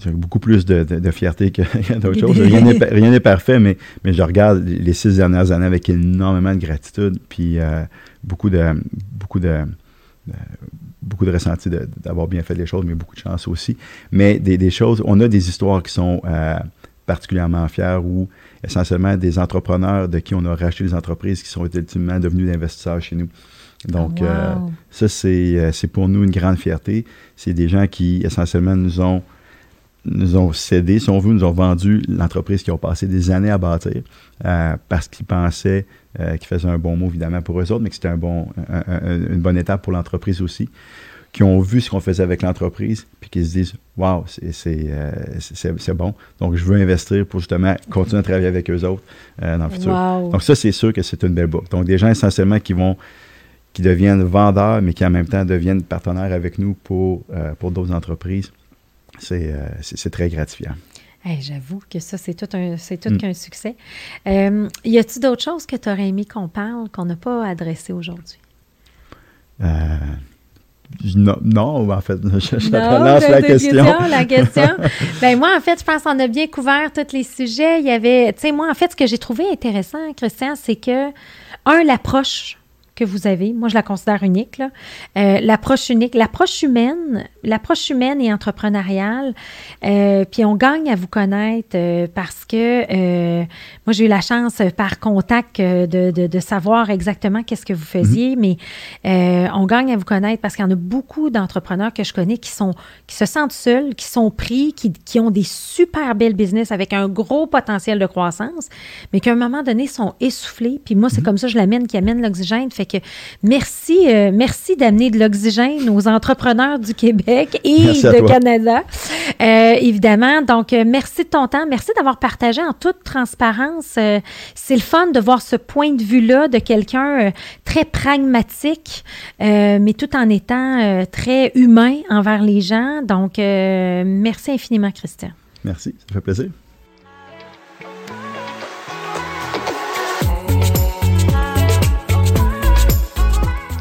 j'ai beaucoup plus de, de, fierté que d'autres choses. Rien n'est parfait, mais, mais je regarde les six dernières années avec énormément de gratitude. Puis euh, beaucoup de. Beaucoup de beaucoup de ressenti d'avoir bien fait les choses, mais beaucoup de chance aussi. Mais des, choses, on a des histoires qui sont euh, particulièrement fières où essentiellement des entrepreneurs de qui on a racheté des entreprises qui sont ultimement devenus investisseurs chez nous. Donc, euh, ça, euh, c'est pour nous une grande fierté. C'est des gens qui essentiellement nous ont nous ont cédé, si on veut, nous ont vendu l'entreprise qui ont passé des années à bâtir parce qu'ils pensaient euh, qui faisait un bon mot évidemment pour eux autres, mais que c'était un bon, une bonne étape pour l'entreprise aussi, qui ont vu ce qu'on faisait avec l'entreprise, puis qui se disent Waouh, euh, c'est bon. Donc, je veux investir pour justement continuer à travailler avec eux autres euh, dans le futur. Donc, ça, c'est sûr que c'est une belle boucle. Donc, des gens essentiellement qui vont qui deviennent vendeurs, mais qui en même temps deviennent partenaires avec nous pour, pour d'autres entreprises. C'est très gratifiant. J'avoue que ça, c'est tout un c'est tout mm. qu'un succès. Euh, y a-t-il d'autres choses que tu aurais aimé qu'on parle, qu'on n'a pas adressées aujourd'hui? Euh, non, en fait, je, relance la question. la question. ben moi, en fait, je pense qu'on a bien couvert tous les sujets. Il y avait, tu sais, moi, en fait, ce que j'ai trouvé intéressant, Christian, c'est que, un, l'approche que vous avez. Moi, je la considère unique. Euh, l'approche unique, l'approche humaine, l'approche humaine et entrepreneuriale. Euh, puis on gagne à vous connaître euh, parce que moi, j'ai eu la chance par contact de, de, savoir exactement qu'est-ce que vous faisiez, mhm. mais on gagne à vous connaître parce qu'il y en a beaucoup d'entrepreneurs que je connais qui sont qui se sentent seuls, qui sont pris, qui, qui ont des super belles business avec un gros potentiel de croissance, mais qu'à un moment donné sont essoufflés. Puis moi, c'est mhm. comme ça je l'amène, qui amène l'oxygène. Fait que merci, euh, merci d'amener de l'oxygène aux entrepreneurs du Québec et de Canada, euh, évidemment. Donc, euh, merci de ton temps. Merci d'avoir partagé en toute transparence. c'est le fun de voir ce point de vue-là de quelqu'un très pragmatique, mais tout en étant très humain envers les gens. Donc, merci infiniment, Christian. Merci, ça fait plaisir.